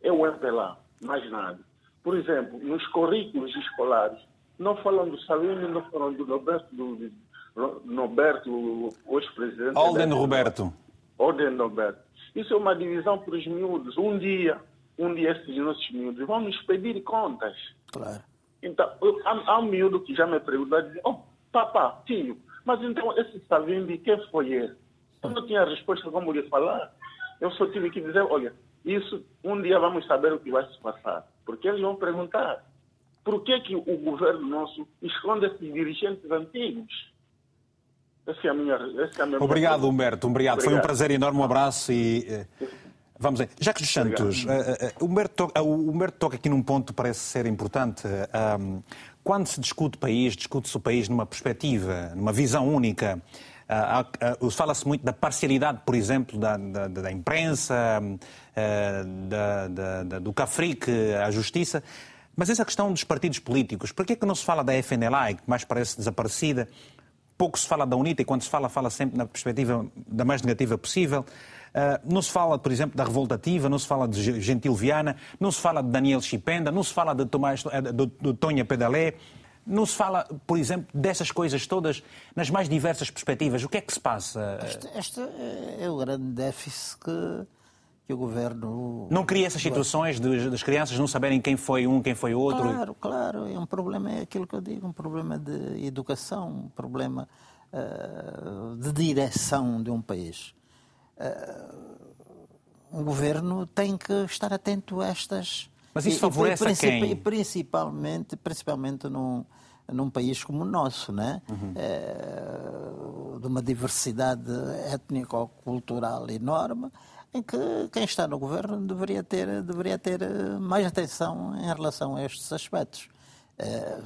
é o MPLA, mais nada. Por exemplo, nos currículos escolares, não falam do Salino, não falam do Roberto, do, do Norberto, hoje presidente. Alden Roberto. Alden Roberto. Isso é uma divisão para os miúdos. Um dia, um dia esses nossos miúdos vão nos pedir contas. Claro. Então, eu, há, há, um miúdo que já me perguntou, diz, oh, papá, tio, mas então esse Savimbi, quem foi ele? Eu não tinha resposta como lhe falar. Eu só tive que dizer, olha, isso, um dia vamos saber o que vai se passar. Porque eles vão perguntar, por que, que o governo nosso esconde esses dirigentes antigos? Essa é a minha, essa é a minha Obrigado, Humberto. Obrigado. Obrigado. Foi um prazer enorme. Um abraço e eh, Vamos ver. Jacques dos Santos, uh, uh, Humberto, uh, o Humberto toca aqui num ponto que parece ser importante. Um, quando se discute país, discute-se o país numa perspectiva, numa visão única. Uh, Fala-se muito da parcialidade, por exemplo, da, da, da imprensa, da, do CAFRIC, à justiça. Mas essa questão dos partidos políticos, por que é que não se fala da FNLA, que mais parece desaparecida? Pouco se fala da UNITA e quando se fala, fala sempre na perspectiva da mais negativa possível. Uh, não se fala, por exemplo, da revoltativa, não se fala de Gentil Viana, não se fala de Daniel Chipenda, não se fala de, Tomás, eh, de, de Tonha Pedalé, não se fala, por exemplo, dessas coisas todas nas mais diversas perspectivas. O que é que se passa? Este, este é o grande déficit que, que o governo. Não cria essas situações de, das crianças não saberem quem foi um, quem foi outro? Claro, claro. É um problema, é aquilo que eu digo, um problema de educação, um problema uh, de direção de um país um governo tem que estar atento a estas. Mas isso favorece e, quem? Principalmente, principalmente num, num país como o nosso, né? Uhum. É, de uma diversidade étnico-cultural enorme, em que quem está no governo deveria ter, deveria ter eh, mais atenção em relação a estes aspectos. Eh,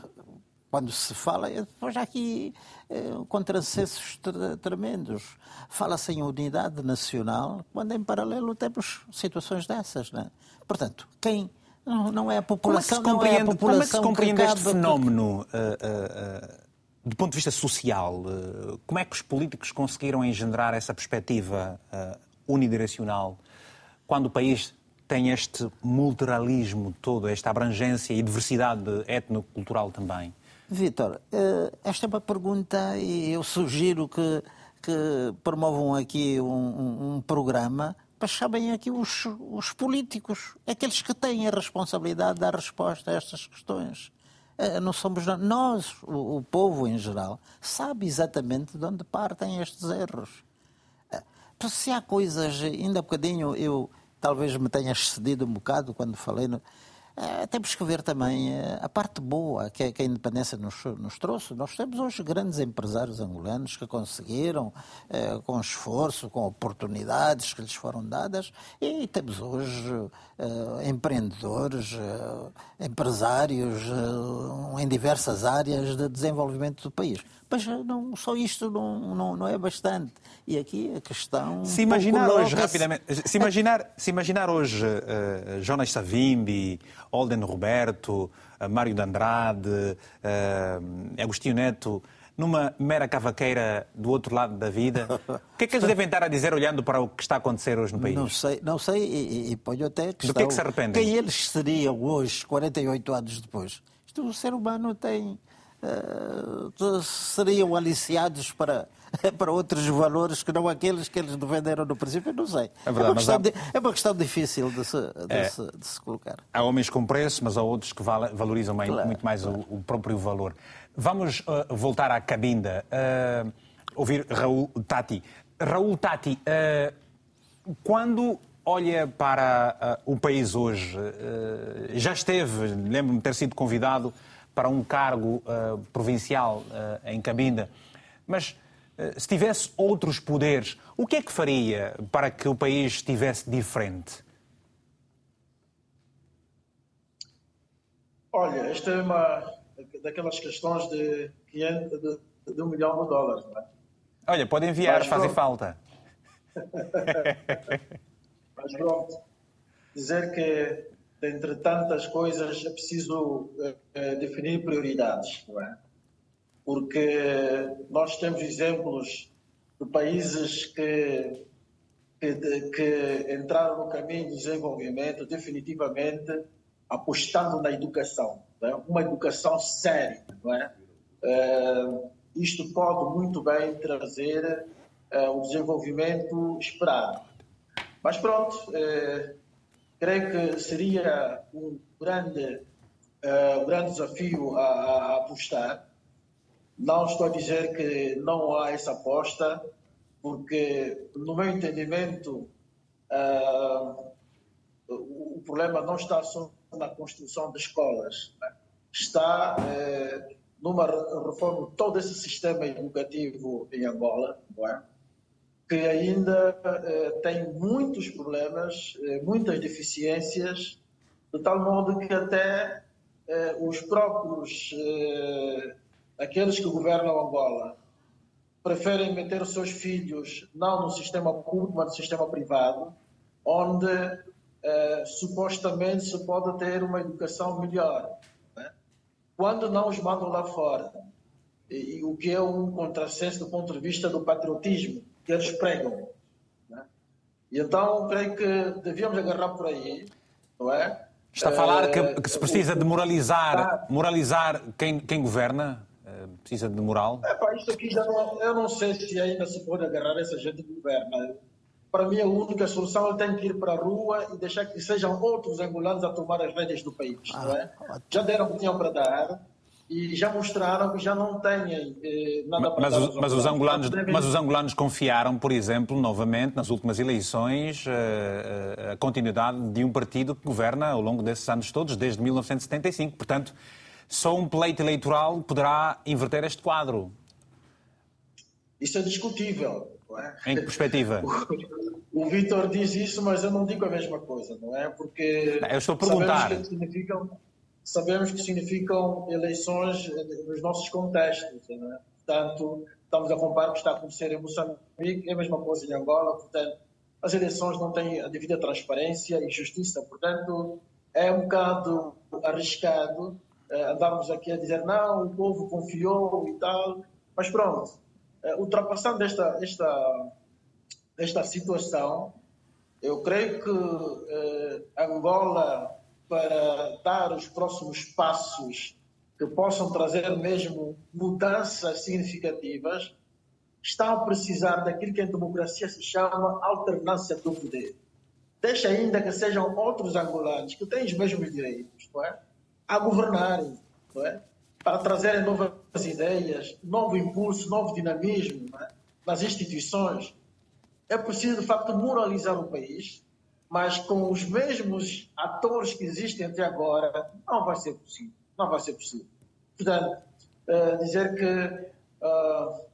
quando se fala, depois há aqui eh, contrassensos tremendos. Fala-se em unidade nacional, quando em paralelo temos situações dessas. Não é? Portanto, quem não, não é a população, como é que se compreende, é a população como é que se compreende este fenómeno uh, uh, do ponto de vista social? como é que os políticos conseguiram engendrar essa perspectiva unidirecional quando o país tem este multilateralismo todo, esta abrangência e diversidade etnocultural também? Vitor, esta é uma pergunta e eu sugiro que, que promovam aqui um, um, um programa mas sabem aqui os, os políticos, aqueles que têm a responsabilidade de dar resposta a estas questões. Eh, não somos nós, o, o povo em geral, sabe exatamente de onde partem estes erros. Eh, se há coisas, ainda há bocadinho eu talvez me tenha excedido um bocado quando falei no, é, temos que ver também é, a parte boa que, a, independência nos, nos, trouxe. Nós temos hoje grandes empresários angolanos que conseguiram, é, com esforço, com oportunidades que lhes foram dadas, e temos hoje empreendedores, empresários em diversas áreas de desenvolvimento do país. Mas não, só isto não, não, não, é bastante. E aqui a questão. Se imaginar hoje, rapidamente, se imaginar, se imaginar hoje uh, Jonas Savimbi, Olden Roberto, uh, Mário de Andrade, uh, Agostinho Neto, numa mera cavaqueira do outro lado da vida, o que é que eles devem estar a dizer olhando para o que está a acontecer hoje no país? Não sei, não sei e, e ponho até questão, Do que é que se arrependem? Quem eles seriam hoje, 48 anos depois? Isto, o ser humano tem uh, seriam aliciados para, *laughs* para outros valores que não aqueles que eles venderam no princípio, não sei. É, verdade, é, uma, questão há... de, é uma questão difícil de se, de, é. se, de se, colocar. Há homens com preço, mas há outros que valorizam claro, muito mais claro. o, o, próprio valor. Vamos uh, voltar à cabinda, uh, ouvir Raul Tati. Raul Tati, uh, quando olha para o país hoje, já esteve, lembro-me de ter sido convidado para um cargo provincial em Cabinda. Mas se tivesse outros poderes, o que é que faria para que o país estivesse diferente? Olha, esta é uma daquelas questões de, 500, de, de um milhão de dólares. Não é? Olha, pode enviar, fazem falta. *laughs* Mas pronto, dizer que dentre tantas coisas, é preciso uh, definir prioridades, não é? Porque nós temos exemplos de países que, que, de, que entraram no caminho do desenvolvimento definitivamente apostando na educação, é? uma educação séria, não é? Uh, isto pode muito bem trazer o desenvolvimento esperado. Mas pronto, uh, creio que seria um grande, um grande desafio a, a, apostar. Não estou a dizer que não há essa aposta, porque, no meu entendimento, o problema não está só na construção de escolas, né? está uh, numa reforma de todo esse sistema educativo em Angola, é? que ainda eh, tem muitos problemas, eh, muitas deficiências, de tal modo que até eh, os próprios, eh, aqueles que governam Angola, preferem meter os seus filhos não no sistema público, mas no sistema privado, onde eh, supostamente se pode ter uma educação melhor. Né? Quando não os mandam lá fora, e, e o que é um contrassenso do ponto de vista do patriotismo, que eles pregam. Né? E então, creio que devíamos agarrar por aí, não é? Está a falar que, eh, que se precisa de moralizar, moralizar quem, quem governa? Eh, precisa de moral? É, pá, isto aqui já não, eu não sei se ainda se pode agarrar essa gente que governa. Para mim, a única solução é tem que ir para a rua e deixar que sejam outros angolanos a tomar as rédeas do país. Ah, não é? Já deram o que tinham para dar e já mostraram que já não têm eh, nada para mas, os, mas, os angolanos, mas os angolanos confiaram, por exemplo, novamente, nas últimas eleições, eh, eh, a continuidade de um partido que governa ao longo desses anos todos, desde 1975. Portanto, só um pleito eleitoral poderá inverter este quadro. Isso é discutível. É? Em que perspectiva? *laughs* O, o Vitor diz isso, mas eu não digo a mesma coisa, não é? Porque eu estou a perguntar. Sabemos que significam, sabemos que significam eleições nos nossos contextos, não é? Portanto, estamos a comparar o que está a acontecer em Moçambique, é a mesma coisa em Angola, portanto, as eleições não têm a devida transparência e justiça, portanto, é um bocado arriscado eh, andarmos aqui a dizer não, o povo confiou e tal, mas pronto, ultrapassando esta, esta, esta situação, eu creio que eh, Angola, para dar os próximos passos que possam trazer mesmo mudanças significativas, está a precisar daquilo que em democracia se chama alternância do poder. Deixa ainda que sejam outros angolanos que têm os mesmos direitos, não é? a governarem, não é? para trazerem novas ideias, novo impulso, novo dinamismo é? nas instituições. É preciso, de facto, moralizar o país, mas com os mesmos atores que existem até agora, não vai ser possível. Não vai ser possível. Portanto, uh, dizer que, uh,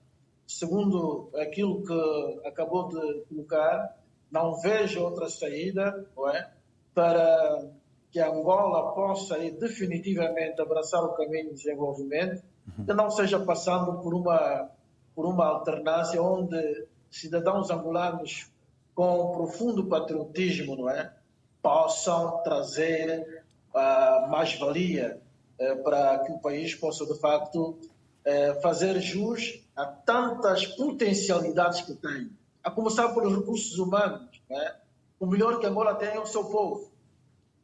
segundo aquilo que acabou de colocar, não vejo outra saída não é, para que Angola possa definitivamente abraçar o caminho de desenvolvimento, que não seja passando por uma, por uma alternância onde cidadãos angolanos com profundo patriotismo não é, possam trazer uh, mais-valia uh, para que o país possa, de facto, uh, fazer jus a tantas potencialidades que tem, a começar pelos recursos humanos. É? O melhor que Angola tem é o seu povo.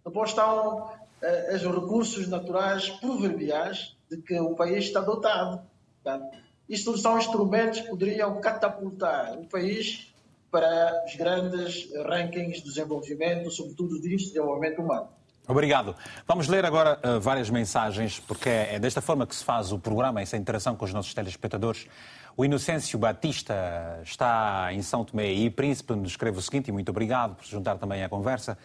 Depois estão eh, os recursos naturais proverbiais de que o país está dotado. Tá? Isto são instrumentos que poderiam catapultar o país para os grandes rankings de desenvolvimento, sobretudo de desenvolvimento humano. Obrigado. Vamos ler agora uh, várias mensagens, porque é desta forma que se faz o programa, essa interação com os nossos telespectadores. O Inocêncio Batista está em São Tomé e Príncipe nos escreve o seguinte, e muito obrigado por se juntar também à conversa.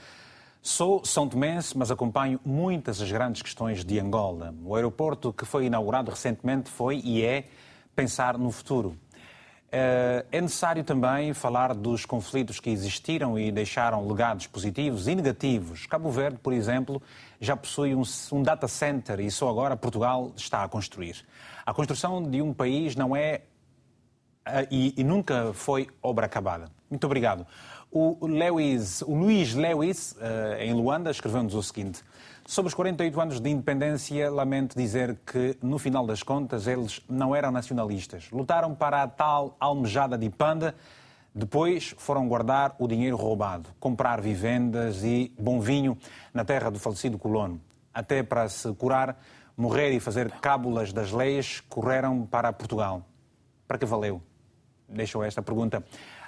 Sou São Tomense, mas acompanho muitas as grandes questões de Angola. O aeroporto que foi inaugurado recentemente foi e é pensar no futuro. Eh, é necessário também falar dos conflitos que existiram e deixaram legados positivos e negativos. Cabo Verde, por exemplo, já possui um, um, data center e só agora Portugal está a construir. A construção de um país não é eh, e, e nunca foi obra acabada. Muito obrigado. O, Lewis, o Luís Lewis, uh, em Luanda, escreveu-nos o seguinte: Sobre os 48 anos de independência, lamento dizer que, no final das contas, eles não eram nacionalistas. Lutaram para a tal almejada de Panda, depois foram guardar o dinheiro roubado, comprar vivendas e bom vinho na terra do falecido colono. Até para se curar, morrer e fazer cábulas das leis, correram para Portugal. Para que valeu? Deixo esta pergunta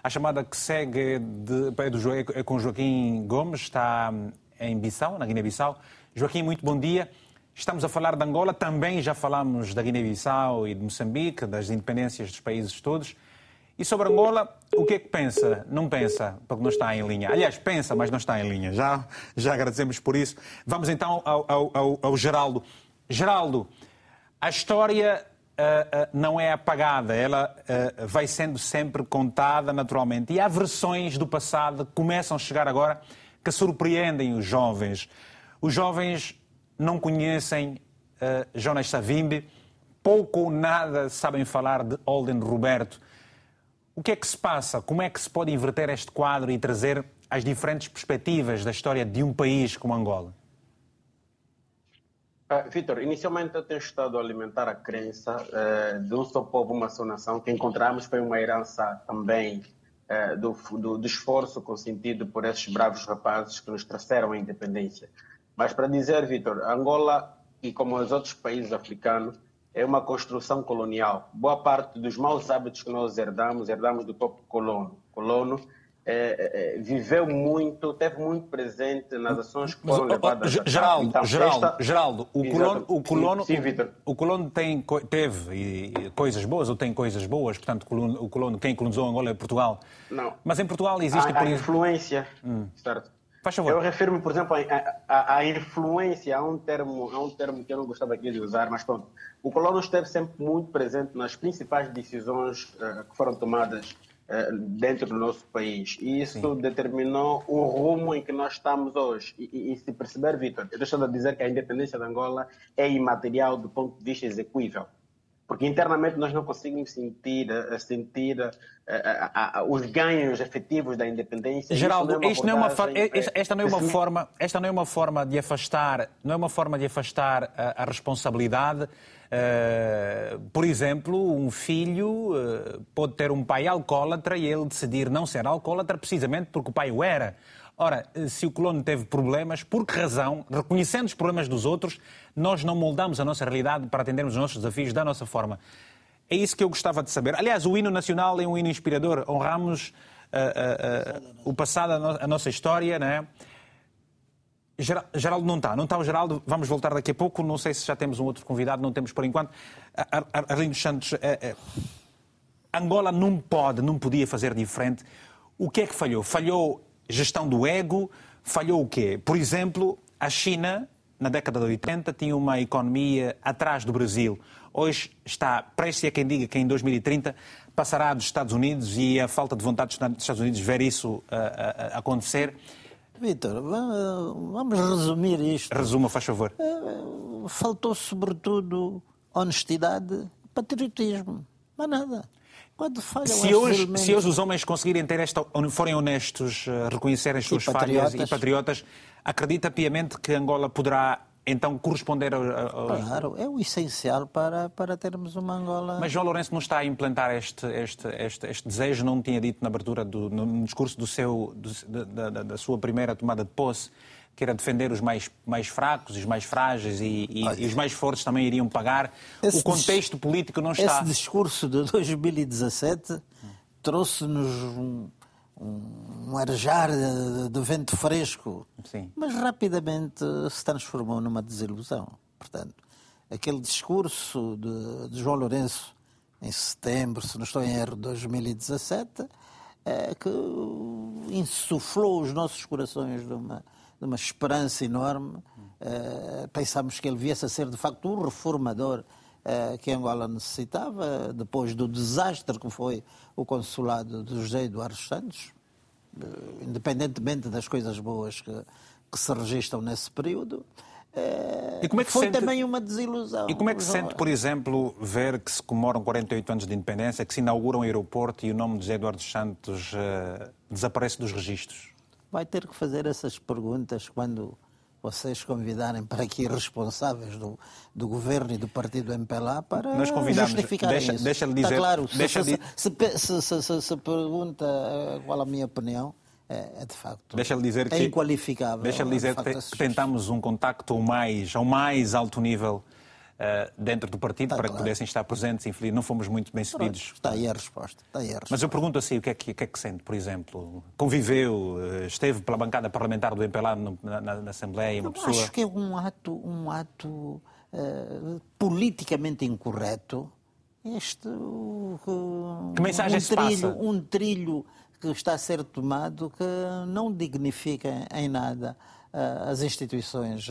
a chamada que segue de, é, é com Joaquim Gomes, está em Bissau, na Guiné-Bissau. Joaquim, muito bom dia. Estamos a falar de Angola, também já falamos da Guiné-Bissau e de Moçambique, das independências dos países todos. E sobre Angola, o que é que pensa? Não pensa, porque não está em linha. Aliás, pensa, mas não está em linha. Já, já agradecemos por isso. Vamos então ao, ao, ao, ao Geraldo. Geraldo, a história não é apagada, ela uh, vai sendo sempre contada naturalmente. E há versões do passado que começam a chegar agora que surpreendem os jovens. Os jovens não conhecem Jonas Savimbi, pouco ou nada sabem falar de Olden Roberto. O que é que se passa? Como é que se pode inverter este quadro e trazer as diferentes perspectivas da história de um país como Angola? Uh, Vitor, inicialmente eu tenho estado a alimentar a crença uh, de um só povo, uma só nação, que encontramos foi uma herança também uh, do, do, do, esforço consentido por esses bravos rapazes que nos trouxeram a independência. Mas para dizer, Vitor, Angola, e como os outros países africanos, é uma construção colonial. Boa parte dos maus hábitos que nós herdamos, herdamos do próprio colono. colono é, é, é, viveu muito, teve muito presente nas ações que foram levadas a Geraldo, então, Geraldo, esta... Geraldo, o colono, o colono, sim, sim, o colono tem, teve coisas boas ou tem coisas boas, portanto, o colono, quem colonizou Angola é Portugal. Não. Mas em Portugal existe... A, a influência, hum. certo. Faz favor. Eu refiro-me, por exemplo, à influência, a um, termo, a um termo que eu não gostava aqui de usar, mas pronto. O colono esteve sempre muito presente nas principais decisões uh, que foram tomadas dentro do nosso país. E isso Sim. determinou o rumo em que nós estamos hoje. E, e, e se perceber, Vitor, eu estou a dizer que a independência de Angola é imaterial do ponto de vista execuível porque internamente nós não conseguimos sentir, eh, sentir uh, uh, uh, os ganhos efetivos da independência. Geraldo, não é não é uma esta não é uma forma, esta não é uma forma de afastar, não é uma forma de afastar a, a responsabilidade. Por exemplo, um filho pode ter um pai alcoólatra e ele decidir não ser alcoólatra precisamente porque o pai o era. Ora, se o colono teve problemas, por que razão, reconhecendo os problemas dos outros, nós não moldamos a nossa realidade para atendermos os nossos desafios da nossa forma? É isso que eu gostava de saber. Aliás, o hino nacional é um hino inspirador. Honramos uh, uh, uh, o passado, a, no a, nossa história, não é? Geraldo não está, não está o Geraldo, vamos voltar daqui a pouco, não sei se já temos um outro convidado, não temos por enquanto. Arlindo Santos, Angola não pode, não podia fazer diferente. O que é que falhou? Falhou gestão do ego, falhou o quê? Por exemplo, a China, na década de 80, tinha uma economia atrás do Brasil. Hoje está prestes a quem diga que em 2030 passará dos Estados Unidos e a falta de vontade dos Estados Unidos ver isso uh, uh, acontecer. Vitor, vamos resumir isto. Resuma, faz favor. Faltou sobretudo honestidade, patriotismo, mas nada. Quando falham se hoje, elementos... se hoje os homens conseguirem ter esta, forem honestos, eh, reconhecerem as suas e falhas e patriotas, acredita piamente que Angola poderá então corresponder aos... Claro, é o essencial para, para termos uma Angola... Mas João Lourenço não está a implantar este, este, este, este desejo, não tinha dito na abertura, do, no discurso do seu, do, da, da, da sua primeira tomada de posse, que era defender os mais, mais fracos, os mais frágeis e, e, e os mais fortes também iriam pagar. o contexto político não está. Esse discurso de 2017 trouxe-nos um, um, um arejar de, de, vento fresco, Sim. mas rapidamente se transformou numa desilusão. Portanto, aquele discurso de, de João Lourenço em setembro, se não estou em erro, de 2017, é, que insuflou os nossos corações de uma de uma esperança enorme. Uh, pensámos que ele viesse a ser, de facto, o reformador que Angola necessitava, depois do desastre que foi o consulado de José Eduardo Santos, uh, independentemente das coisas boas que, que se registram nesse período. E como é que foi sente... também uma desilusão. E como é que se sente, por exemplo, ver que se comemoram 48 anos de independência, que se inaugura um aeroporto e o nome de José Eduardo Santos desaparece dos registros? vai ter que fazer essas perguntas quando vocês convidarem para aqui responsáveis do, do governo e do partido MPLA para Nós convidamos, justificar deixa, isso. Deixa-lhe dizer... Está claro, deixa se, se, se, se, se pergunta eh, qual a minha opinião, é, é de facto deixa dizer é que, inqualificável. Deixa-lhe dizer que, que tentamos um contacto ao mais, ao mais alto nível dentro do partido tá para claro. que pudessem estar presentes. Infelizmente, não fomos muito bem sucedidos. Está aí a resposta. Está aí a resposta. Mas eu pergunto assim, o que é que, que, é que sente, por exemplo? Conviveu, uh, esteve pela bancada parlamentar do MPLA na, na, na Assembleia, uma eu pessoa... acho que é um ato, um ato uh, politicamente incorreto este que mensagem um se trilho, passa? um trilho que está a ser tomado que não dignifica em nada uh, as instituições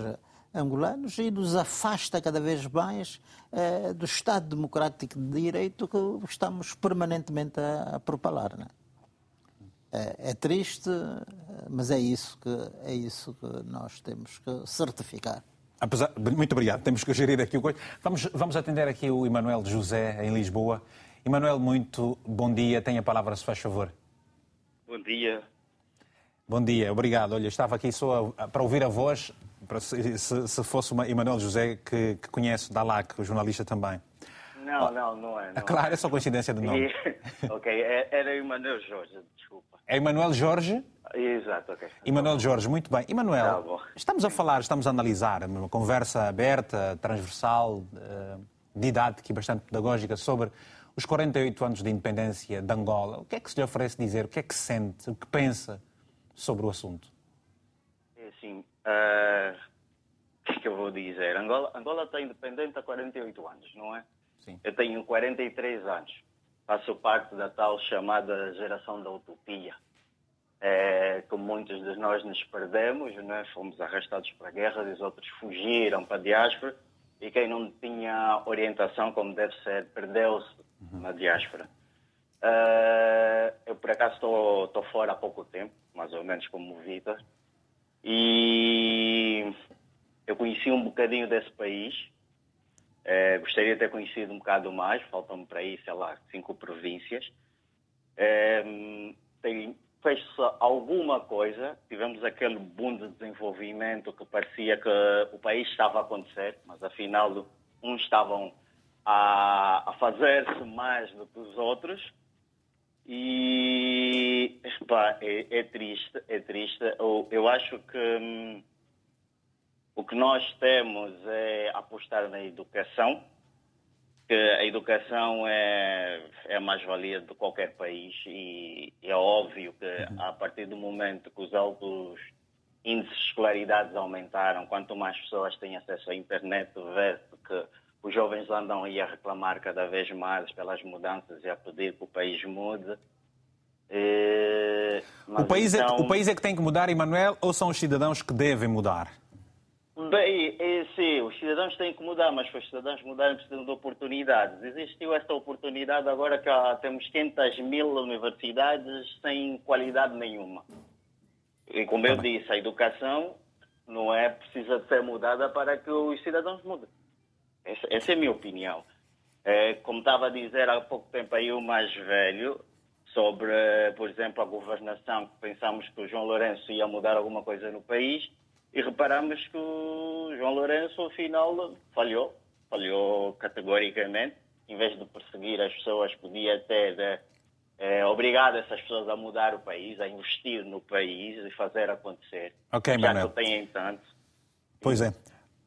angolanos e nos afasta cada vez mais eh, do Estado Democrático de Direito que estamos permanentemente a, a propalar. Né? É, é, triste, mas é isso, que, é isso que nós temos que certificar. Apesar, muito obrigado. Temos que gerir aqui o coisa. Vamos, vamos atender aqui o Emanuel José, em Lisboa. Emanuel, muito bom dia. Tenha a palavra, se faz favor. Bom dia. Bom dia, obrigado. Olha, estava aqui só para ouvir a voz se, se fosse uma Emanuel José que, que conhece da LAC, o jornalista também. Não, oh. não, não é. Não claro, é só coincidência de nome. *laughs* ok, é, era Emanuel Jorge, desculpa. É Emanuel Jorge? Exato, ok. Emanuel Jorge, muito bem. Emanuel, tá estamos a falar, estamos a analisar uma conversa aberta, transversal, eh, didática e bastante pedagógica sobre os 48 anos de independência de Angola. O que é que se lhe oferece dizer? O que é que sente? O que pensa sobre o assunto? Uh, o que é que eu vou dizer? Angola, Angola está independente há 48 anos, não é? Sim. Eu tenho 43 anos. Faço parte da tal chamada geração da utopia. É, como muitos de nós nos perdemos, é? fomos arrastados para a guerra, e os outros fugiram para a diáspora, e quem não tinha orientação como deve ser, perdeu-se uhum. na diáspora. Uh, eu, por acaso, estou fora há pouco tempo, mais ou menos como Vitor, e eu conheci um bocadinho desse país. Uh, gostaria de ter conhecido um bocado mais, faltam-me para aí, sei lá, cinco províncias. Uh, tem, fez-se alguma coisa, tivemos aquele boom de desenvolvimento que parecia que o país estava a acontecer, mas afinal uns estavam a, a fazer-se mais do que os outros e epá, é, é, triste, é triste. Eu, eu acho que hum, o que nós temos é apostar na educação, que a educação é, é a mais-valia de qualquer país e é óbvio que uhum. a partir do momento que os altos índices de escolaridade aumentaram, quanto mais pessoas têm acesso à internet, vê-se que os jovens andam aí a reclamar cada vez mais pelas mudanças e a pedir que o país mude. E, o, país então... é, o país é que tem que mudar, Emanuel, ou são os cidadãos que devem mudar? Bem, é, sim, os cidadãos têm que mudar, mas para os cidadãos mudarem precisam de oportunidades. Existiu esta oportunidade agora que há, temos 500 mil universidades sem qualidade nenhuma. E como eu disse, a educação não é precisa de ser mudada para que os cidadãos mudem. Essa, essa é a minha opinião. É, como estava a dizer há pouco tempo aí o mais velho, sobre, por exemplo, a governação, que pensámos que o João Lourenço ia mudar alguma coisa no país, e reparamos que o João Lourenço, afinal, falhou, falhou categoricamente. Em vez de perseguir as pessoas, podia ter é, obrigado essas pessoas a mudar o país, a investir no país e fazer acontecer. Ok, Já Manuel. que têm tanto. Pois é.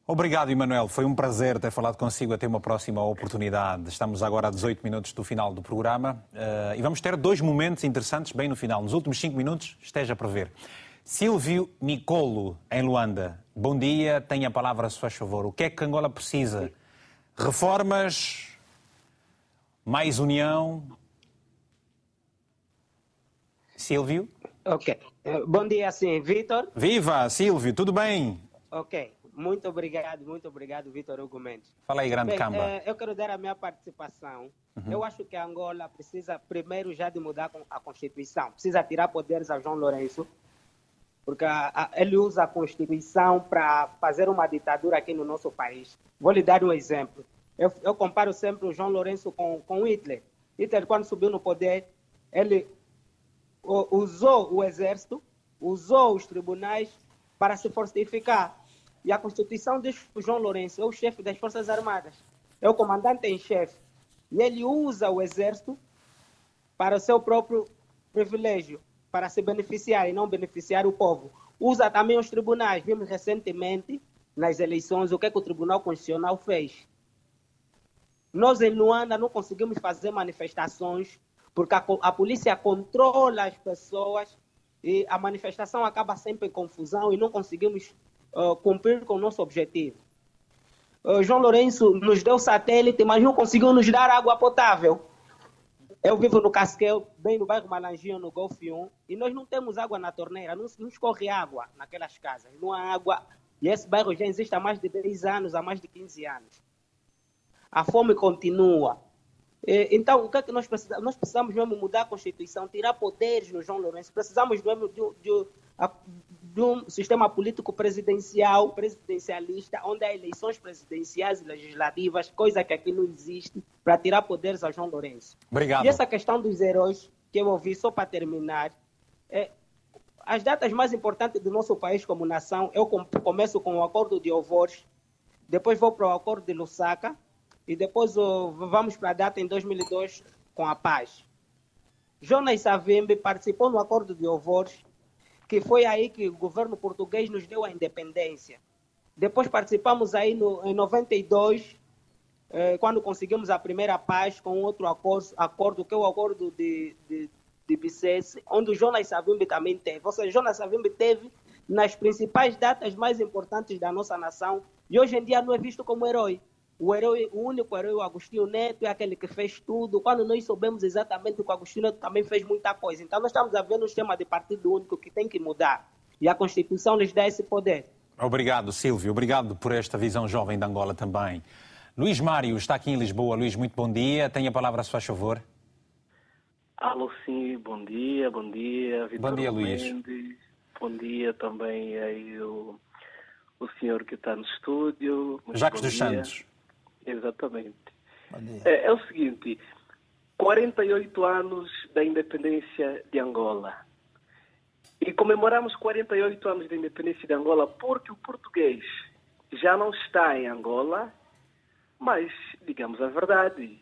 Obrigado, Emanuel. Foi um prazer ter falado consigo. Até uma próxima oportunidade. Estamos agora a 18 minutos do final do programa uh, e vamos ter dois momentos interessantes bem no final. Nos últimos cinco minutos, esteja a prever. Silvio Nicolo, em Luanda. Bom dia, tenha a palavra, se faz favor. O que é que Angola precisa? Reformas? Mais união? Silvio? Ok. Eh, bom dia, sim. Vitor? Viva, Silvio, tudo bem? Ok. Muito obrigado, muito obrigado, Vitor Hugo Mendes. Fala aí, grande Bem, camba. É, eu quero dar a minha participação. Uhum. Eu acho que a Angola precisa primeiro já de mudar a Constituição. Precisa tirar poderes a João Lourenço, porque a, a, ele usa a Constituição para fazer uma ditadura aqui no nosso país. Vou lhe dar um exemplo. Eu, eu comparo sempre o João Lourenço com, com Hitler. Hitler, quando subiu no poder, ele usou o exército, usou os tribunais para se fortificar. E a Constituição diz que o João Lourenço é o chefe das Forças Armadas, é o comandante em chefe. E ele usa o exército para o seu próprio privilégio, para se beneficiar e não beneficiar o povo. Usa também os tribunais. Vimos recentemente, nas eleições, o que, é que o Tribunal Constitucional fez. Nós, em Luanda, não conseguimos fazer manifestações porque a, a polícia controla as pessoas e a manifestação acaba sempre em confusão e não conseguimos uh, cumprir com o nosso objetivo. Uh, João Lourenço nos deu satélite, mas não conseguiu nos dar água potável. Eu vivo no Casquel, bem no bairro Malanginho, no Golfe 1, e nós não temos água na torneira, não, não escorre água naquelas casas, não há água. E esse bairro já existe há mais de 10 anos, há mais de 15 anos. A fome continua. Então, o que é que nós precisamos? Nós precisamos mesmo mudar a Constituição, tirar poderes no João Lourenço. Precisamos mesmo de, de, de um sistema político presidencial, presidencialista, onde há eleições presidenciais e legislativas, coisa que aqui não existe, para tirar poderes a João Lourenço. Obrigado. E essa questão dos heróis, que eu ouvi só para terminar, é, as datas mais importantes do nosso país como nação, eu começo com o Acordo de Ovores, depois vou para o Acordo de Lusaka, e depois vamos para a data em 2002 com a paz. Jonas Savimbi participou no Acordo de Ovores, que foi aí que o governo português nos deu a independência. Depois participamos aí no, em 92, eh, quando conseguimos a primeira paz com outro acordo, acordo que é o acordo de, de, de Bicesse, onde o Jonas Savimbi também teve. Ou seja, Jonas Savimbi teve nas principais datas mais importantes da nossa nação e hoje em dia não é visto como herói. O, herói, o único herói, o Agostinho Neto, é aquele que fez tudo. Quando nós soubemos exatamente que o Agostinho Neto também fez muita coisa. Então, nós estamos a ver um sistema de partido único que tem que mudar. E a Constituição lhes dá esse poder. Obrigado, Silvio. Obrigado por esta visão jovem de Angola também. Luís Mário está aqui em Lisboa. Luís, muito bom dia. Tenha a palavra, se faz favor. Alô, sim, bom dia, bom dia, Vitor Bom dia, Luís. Mendes. Bom dia também aí o, o senhor que está no estúdio. Jacques dos Santos. Exatamente. É, é o seguinte, 48 anos da independência de Angola. E comemoramos 48 anos da independência de Angola porque o português já não está em Angola, mas, digamos a verdade,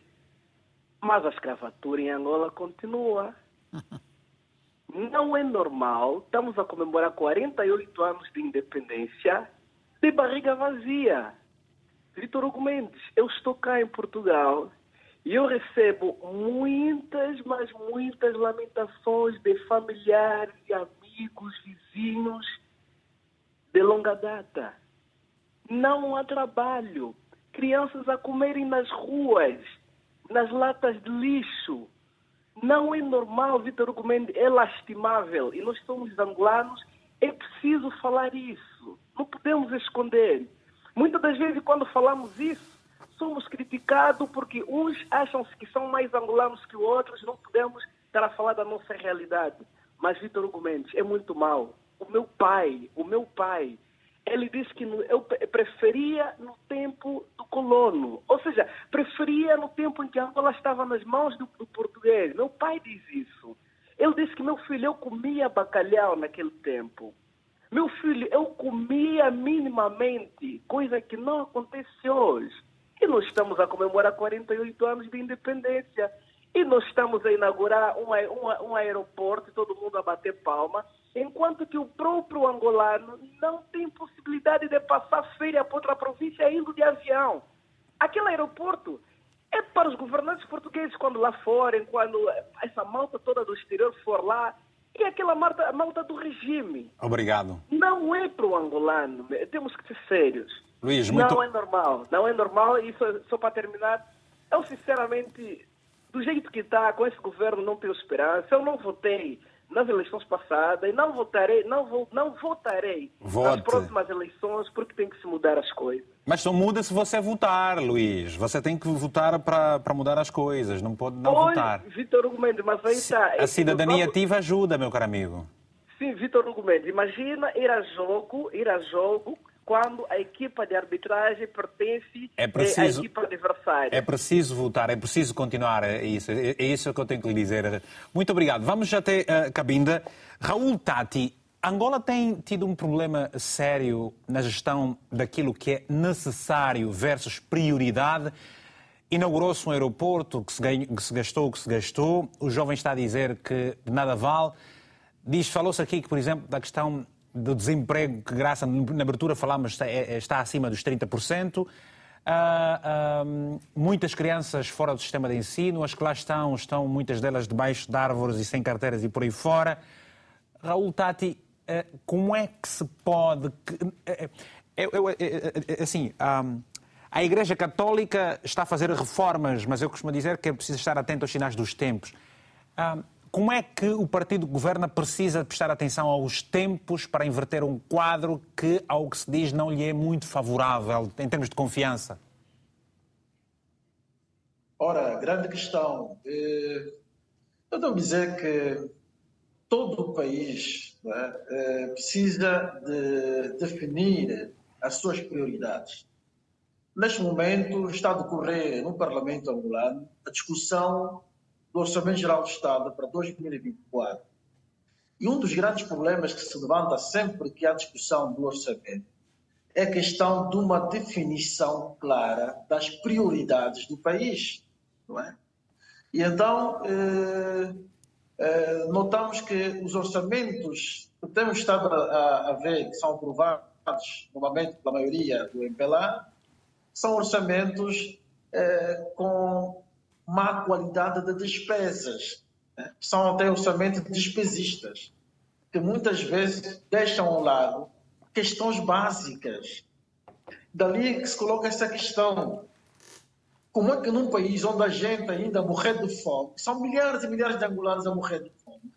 mas a escravatura em Angola continua. *laughs* Não é normal, estamos a comemorar 48 anos de independência de barriga vazia. Vitor Hugo Mendes, eu estou cá em Portugal e eu recebo muitas, mas muitas lamentações de familiares amigos, vizinhos de longa data. Não há trabalho. Crianças a comerem nas ruas, nas latas de lixo. Não é normal, Vitor Hugo Mendes, é lastimável. E nós somos angolanos, é preciso falar isso. Não podemos esconder. Muitas das vezes, quando falamos isso, somos criticados porque uns acham-se que são mais angolanos que outros, não podemos estar a falar da nossa realidade. Mas, Vitor Hugo Mendes, é muito mal. O meu pai, o meu pai, ele disse que eu preferia no tempo do colono, ou seja, preferia no tempo em que Angola estava nas mãos do, do português. Meu pai diz isso. Ele disse que meu filho, eu comia bacalhau naquele tempo. Meu filho, eu comia minimamente, coisa que não acontece hoje. E nós estamos a comemorar 48 anos de independência. E nós estamos a inaugurar um, um, um aeroporto, todo mundo a bater palma, enquanto que o próprio angolano não tem possibilidade de passar feira para outra província indo de avião. Aquele aeroporto é para os governantes portugueses quando lá forem, quando essa malta toda do exterior for lá, e aquela malta, malta do regime. Obrigado. Não é para o angolano, temos que ser sérios. Luís, muito... Não é normal, não é normal, e só, só para terminar, eu sinceramente, do jeito que está, com esse governo não tenho esperança, eu não votei nas eleições passadas e não votarei, não, vou, não votarei Vote. nas próximas eleições porque tem que se mudar as coisas. Mas só muda se você votar, Luís. Você tem que votar para mudar as coisas, não pode não votar. Vitor Hugo Mendes, mas aí está. A cidadania ativa ajuda, meu caro amigo. Sim, Vitor Hugo Mendes, imagina ir a jogo, ir a jogo quando a equipa de arbitragem pertence é preciso, à equipa adversária. É preciso votar, é preciso continuar é isso. É, é isso que eu tenho que lhe dizer. Muito obrigado. Vamos até a uh, Cabinda. Raul Tati, Angola tem tido um problema sério na gestão daquilo que é necessário versus prioridade. Inaugurou-se um aeroporto que se, ganhou, que se gastou que se gastou. O jovem está a dizer que nada vale. Falou-se aqui que, por exemplo, da questão do desemprego, que graça na abertura falámos está, é, está acima dos 30%. Uh, uh, muitas crianças fora do sistema de ensino, as que lá estão, estão muitas delas debaixo de árvores e sem carteiras e por aí fora. Raul Tati, como é que se pode. Eu, eu, assim, a Igreja Católica está a fazer reformas, mas eu costumo dizer que é preciso estar atento aos sinais dos tempos. Como é que o partido que governa precisa prestar atenção aos tempos para inverter um quadro que, ao que se diz, não lhe é muito favorável em termos de confiança? Ora, grande questão. Eh, eu devo dizer que todo o país né, precisa de definir as suas prioridades. Neste momento está a decorrer no Parlamento angolano a discussão do Orçamento Geral do Estado para 2024. E um dos grandes problemas que se levanta sempre que há discussão do orçamento é a questão de uma definição clara das prioridades do país. Não é? E então, eh, eh, notamos que os orçamentos que temos estado a, a ver, que são aprovados normalmente pela maioria do MPLA, são orçamentos eh, com má qualidade de despesas. Né? São até orçamentos despesistas, que muitas vezes deixam ao lado questões básicas. Dali que se coloca essa questão. Como é que num país onde a gente ainda morre de fome, são milhares e milhares de angolanos a morrer de fome,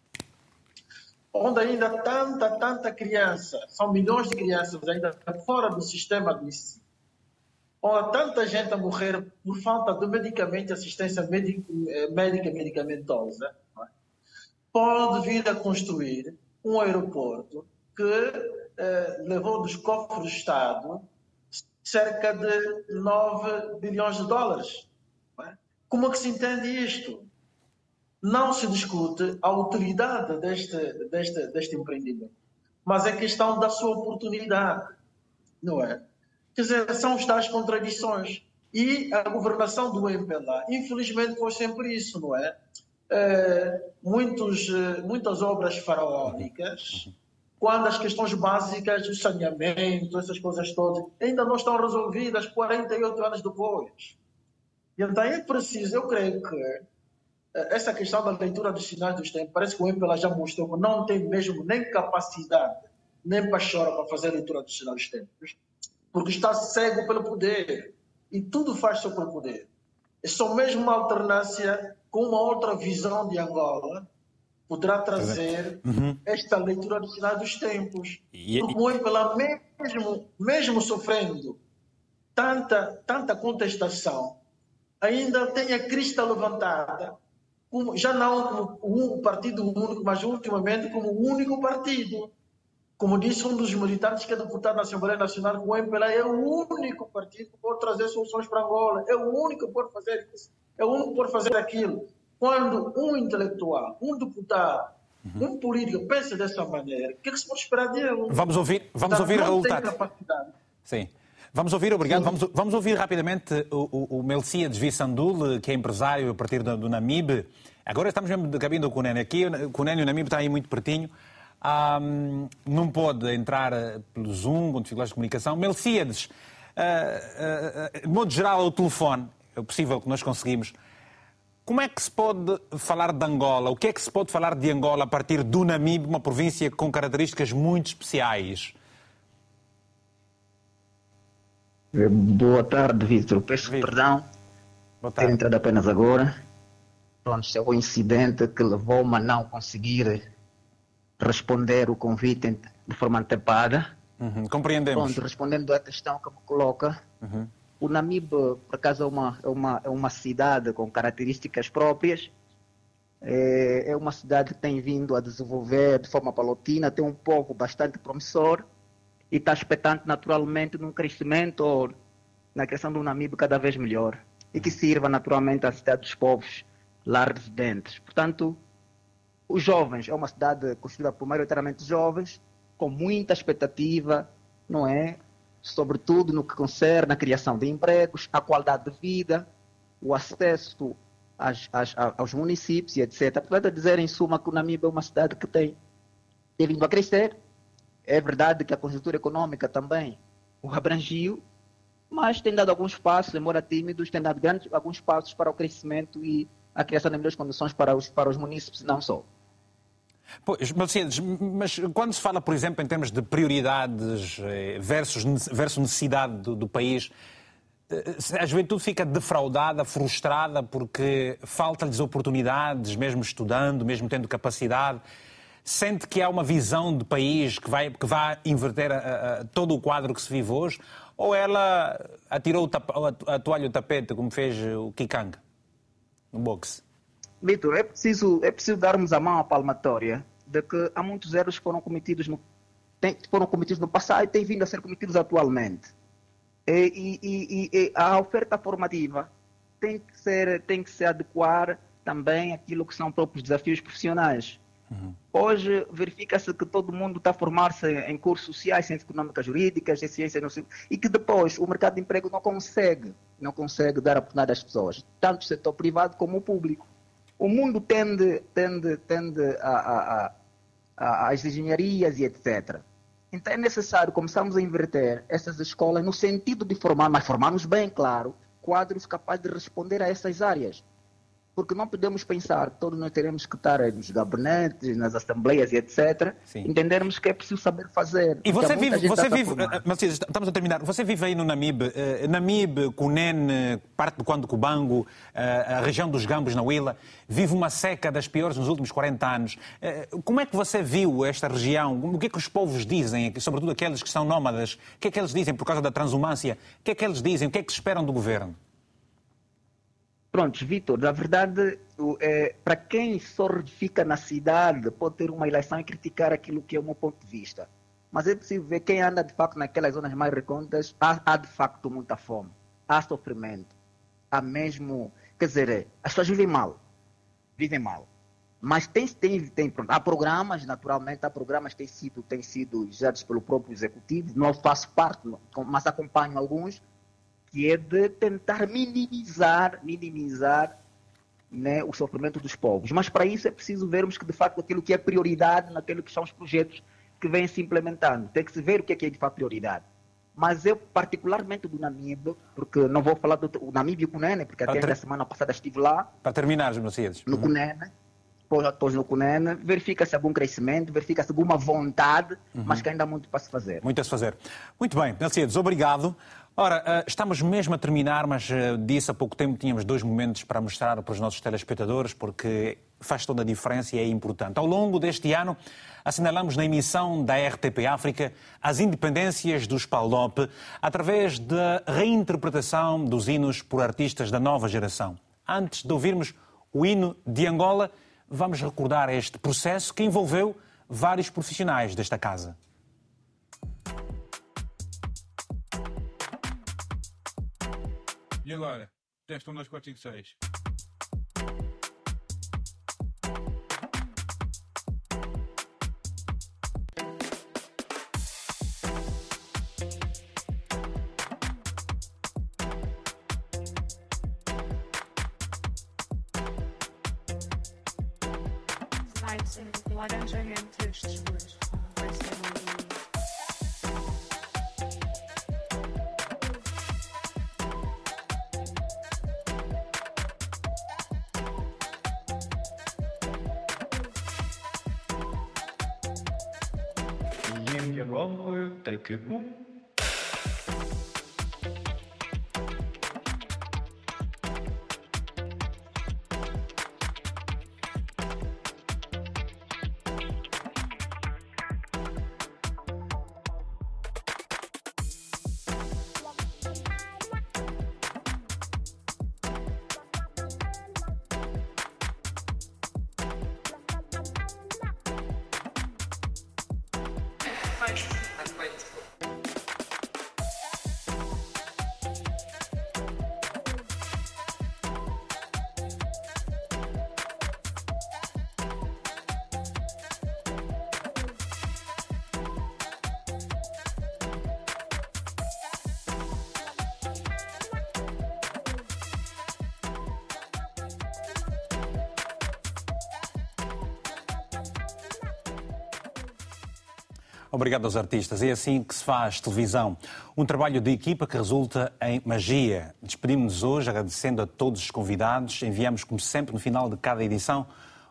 onde ainda tanta, tanta criança, são milhões de crianças ainda fora do sistema de ensino, onde tanta gente a morrer por falta de medicamento assistência eh, médica medicamentosa, é? pode vir a construir um aeroporto que eh, levou dos cofres do Estado cerca de 9 bilhões de dólares. É? Como é que se entende isto? Não se discute a utilidade deste, deste, deste empreendimento, mas é questão da sua oportunidade, não é? Quer dizer, são as tais contradições. E a governação do MPLA, infelizmente, foi sempre isso, não é? é muitos, eh, muitas obras faraónicas, quando as questões básicas, o saneamento, essas coisas todas, ainda não estão resolvidas 48 anos depois. E então é preciso, eu creio que eh, essa questão da leitura dos sinais dos tempos, parece que o MPLA já mostrou que não tem mesmo nem capacidade, nem paixão para fazer a leitura dos sinais dos tempos porque está cego pelo poder e tudo faz sobre o poder. É só mesmo uma alternância com uma outra visão de Angola poderá trazer uhum. esta leitura do sinal dos tempos. E, porque o MPLA, mesmo, mesmo sofrendo tanta, tanta contestação, ainda tem a crista levantada, como, já não como um partido único, mas ultimamente como o único partido como disse um dos militantes que é deputado na Assembleia Nacional, o MPLA é o único partido que pode trazer soluções para Angola, é o único que pode fazer isso, é o único que pode fazer aquilo. Quando um intelectual, um deputado, uhum. um político pensa dessa maneira, o que, é que se pode esperar dele? Vamos ouvir, vamos ouvir Raul Sim. Vamos ouvir, obrigado. Vamos, vamos, ouvir rapidamente o, o, Melciades Vissandul, que é empresário a partir do, do Namib. Agora estamos mesmo de caminho do Cunene. Aqui o Cunene e o Namib está aí muito pertinho. Um, não pode entrar eh, pelo Zoom, com dificuldades de comunicação. Melcíades, uh, uh, de modo geral, o telefone, é possível que nós conseguimos. Como é que se pode falar de Angola? O que é que se pode falar de Angola a partir do Namibe, uma província com características muito especiais? Boa tarde, Vitor. Peço Vitor. perdão por ter entrado apenas agora. Pronto, é o incidente que levou-me a não conseguir responder o convite de forma antecipada. Uhum, compreendemos. Pronto, respondendo à questão que me coloca, uhum. O Namib, por acaso, é uma, é, uma, é uma cidade com características próprias. É, é uma cidade que tem vindo a desenvolver de forma palotina, tem um povo bastante promissor e está expectante naturalmente num crescimento na criação do Namib cada vez melhor e que sirva naturalmente à cidade dos povos lá residentes. Portanto, os jovens, é uma cidade construída por maioritariamente jovens, com muita expectativa, não é? Sobretudo no que concerne a criação de empregos, a qualidade de vida, o acesso às, às, aos municípios e etc. Portanto, dizer em suma que o Namíbia é uma cidade que tem, tem vindo a crescer. É verdade que a conjuntura econômica também o abrangiu, mas tem dado alguns passos, embora tímidos, tem dado grandes, alguns passos para o crescimento e a criação de melhores condições para os, para os municípios, não só. Pois, mas quando se fala, por exemplo, em termos de prioridades eh, versus, versus necessidade do, do país, eh, a juventude fica defraudada, frustrada, porque falta-lhes oportunidades, mesmo estudando, mesmo tendo capacidade. Sente que há uma visão de país que vai, que vai inverter a, a, todo o quadro que se vive hoje? Ou ela atirou a toalha ao tapete, como fez o Kikang no boxe? Vitor, é preciso, é preciso darmos a mão à palmatória de que há muitos erros que foram cometidos no, tem, foram cometidos no passado e têm vindo a ser cometidos atualmente. E, e, e, e, a oferta formativa tem que, ser, tem que se adequar também àquilo que são próprios desafios profissionais. Uhum. Hoje verifica-se que todo mundo está a formar-se em cursos sociais, ciências econômicas jurídicas, em ciências e que depois o mercado de emprego não consegue, não consegue dar oportunidade às pessoas, tanto o setor privado como o público o mundo tende, tende, tende a, a, a, às engenharias e etc. Então é necessário começarmos a inverter essas escolas no sentido de formar, mas formarmos bem, claro, quadros capazes de responder a essas áreas. Porque não podemos pensar que todos nós teremos que estar nos gabinetes, nas assembleias e etc. Sim. Entendermos que é preciso saber fazer. E você vive, você vive, uh, estamos a terminar, você vive aí no Namibe, uh, Namibe, Cunene, parte do Quando Cubango, uh, a região dos Gambos, na Huila, vive uma seca das piores nos últimos 40 anos. Uh, como é que você viu esta região? O que é que os povos dizem, sobretudo aqueles que são nómadas? O que é que eles dizem por causa da transumância? O que é que eles dizem? O que é que esperam do governo? Pronto, Vitor, na verdade, é, para quem só fica na cidade, pode ter uma eleição e criticar aquilo que é o meu ponto de vista. Mas é possível ver quem anda de facto naquelas zonas mais recônditas, há, há de facto muita fome, há sofrimento, há mesmo. Quer dizer, as pessoas vivem mal, vivem mal. Mas tem, tem, tem pronto, há programas, naturalmente, há programas que têm sido, têm sido gerados pelo próprio executivo, não faço parte, mas acompanho alguns que é de tentar minimizar, minimizar né, o sofrimento dos povos. Mas para isso é preciso vermos que, de facto, aquilo que é prioridade naquilo que são os projetos que vêm se implementando. Tem que se ver o que é, que é de fato prioridade. Mas eu, particularmente do Namíbia, porque não vou falar do Namíbia e o Cunene, porque até ter... a semana passada estive lá. Para terminar, Mercedes. No uhum. Cunene. Depois no Cunene, verifica-se algum crescimento, verifica-se alguma vontade, uhum. mas que ainda há muito para se fazer. Muito a se fazer. Muito bem, Mercedes, obrigado. Ora, eh, estamos mesmo a terminar, mas eh, disse há pouco tempo tínhamos dois momentos para mostrar para os nossos telespectadores, porque faz toda a diferença e é importante. Ao longo deste ano, assinalamos na emissão da RTP África as independências dos PALDOP através da reinterpretação dos hinos por artistas da nova geração. Antes de ouvirmos o hino de Angola, vamos recordar este processo que envolveu vários profissionais desta casa. E agora? Testam 246. Kidman? Obrigado aos artistas. É assim que se faz televisão. Um trabalho de equipa que resulta em magia. Despedimos-nos hoje agradecendo a todos os convidados. Enviamos, como sempre, no final de cada edição,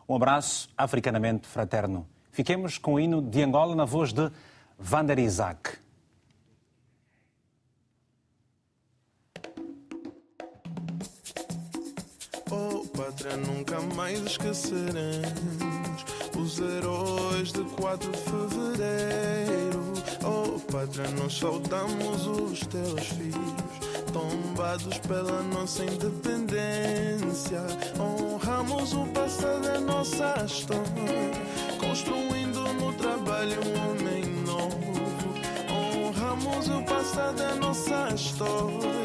um abraço africanamente fraterno. Fiquemos com o hino de Angola na voz de Vander Isaac. Oh, pátria, nunca mais esqueceremos os heróis de 4 de fevereiro. Oh, pátria, nós saudamos os teus filhos, tombados pela nossa independência. Honramos o passado da nossa história, construindo no trabalho um homem novo. Honramos o passado da nossa história,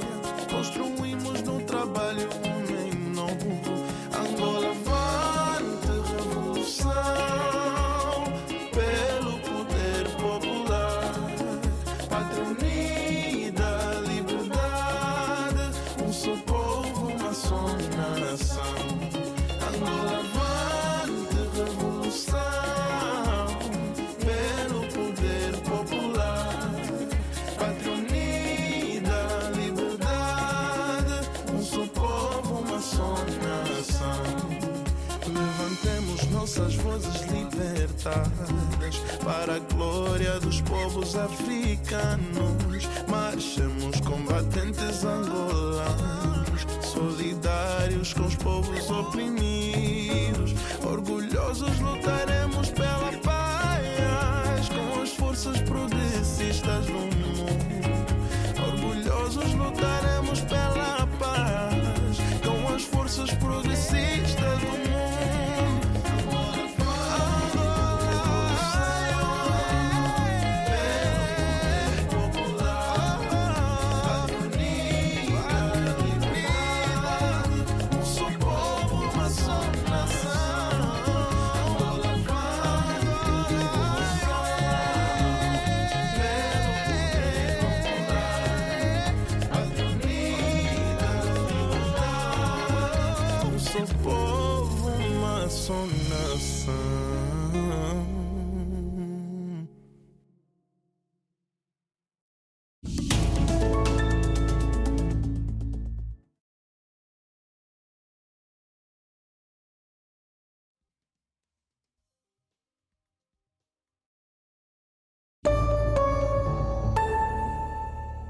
nossas vozes libertadas para a glória dos povos africanos. Marchemos combatentes angolanos, solidários com os povos oprimidos, orgulhosos lutaremos pela paz com as forças progressistas do mundo. Orgulhosos lutaremos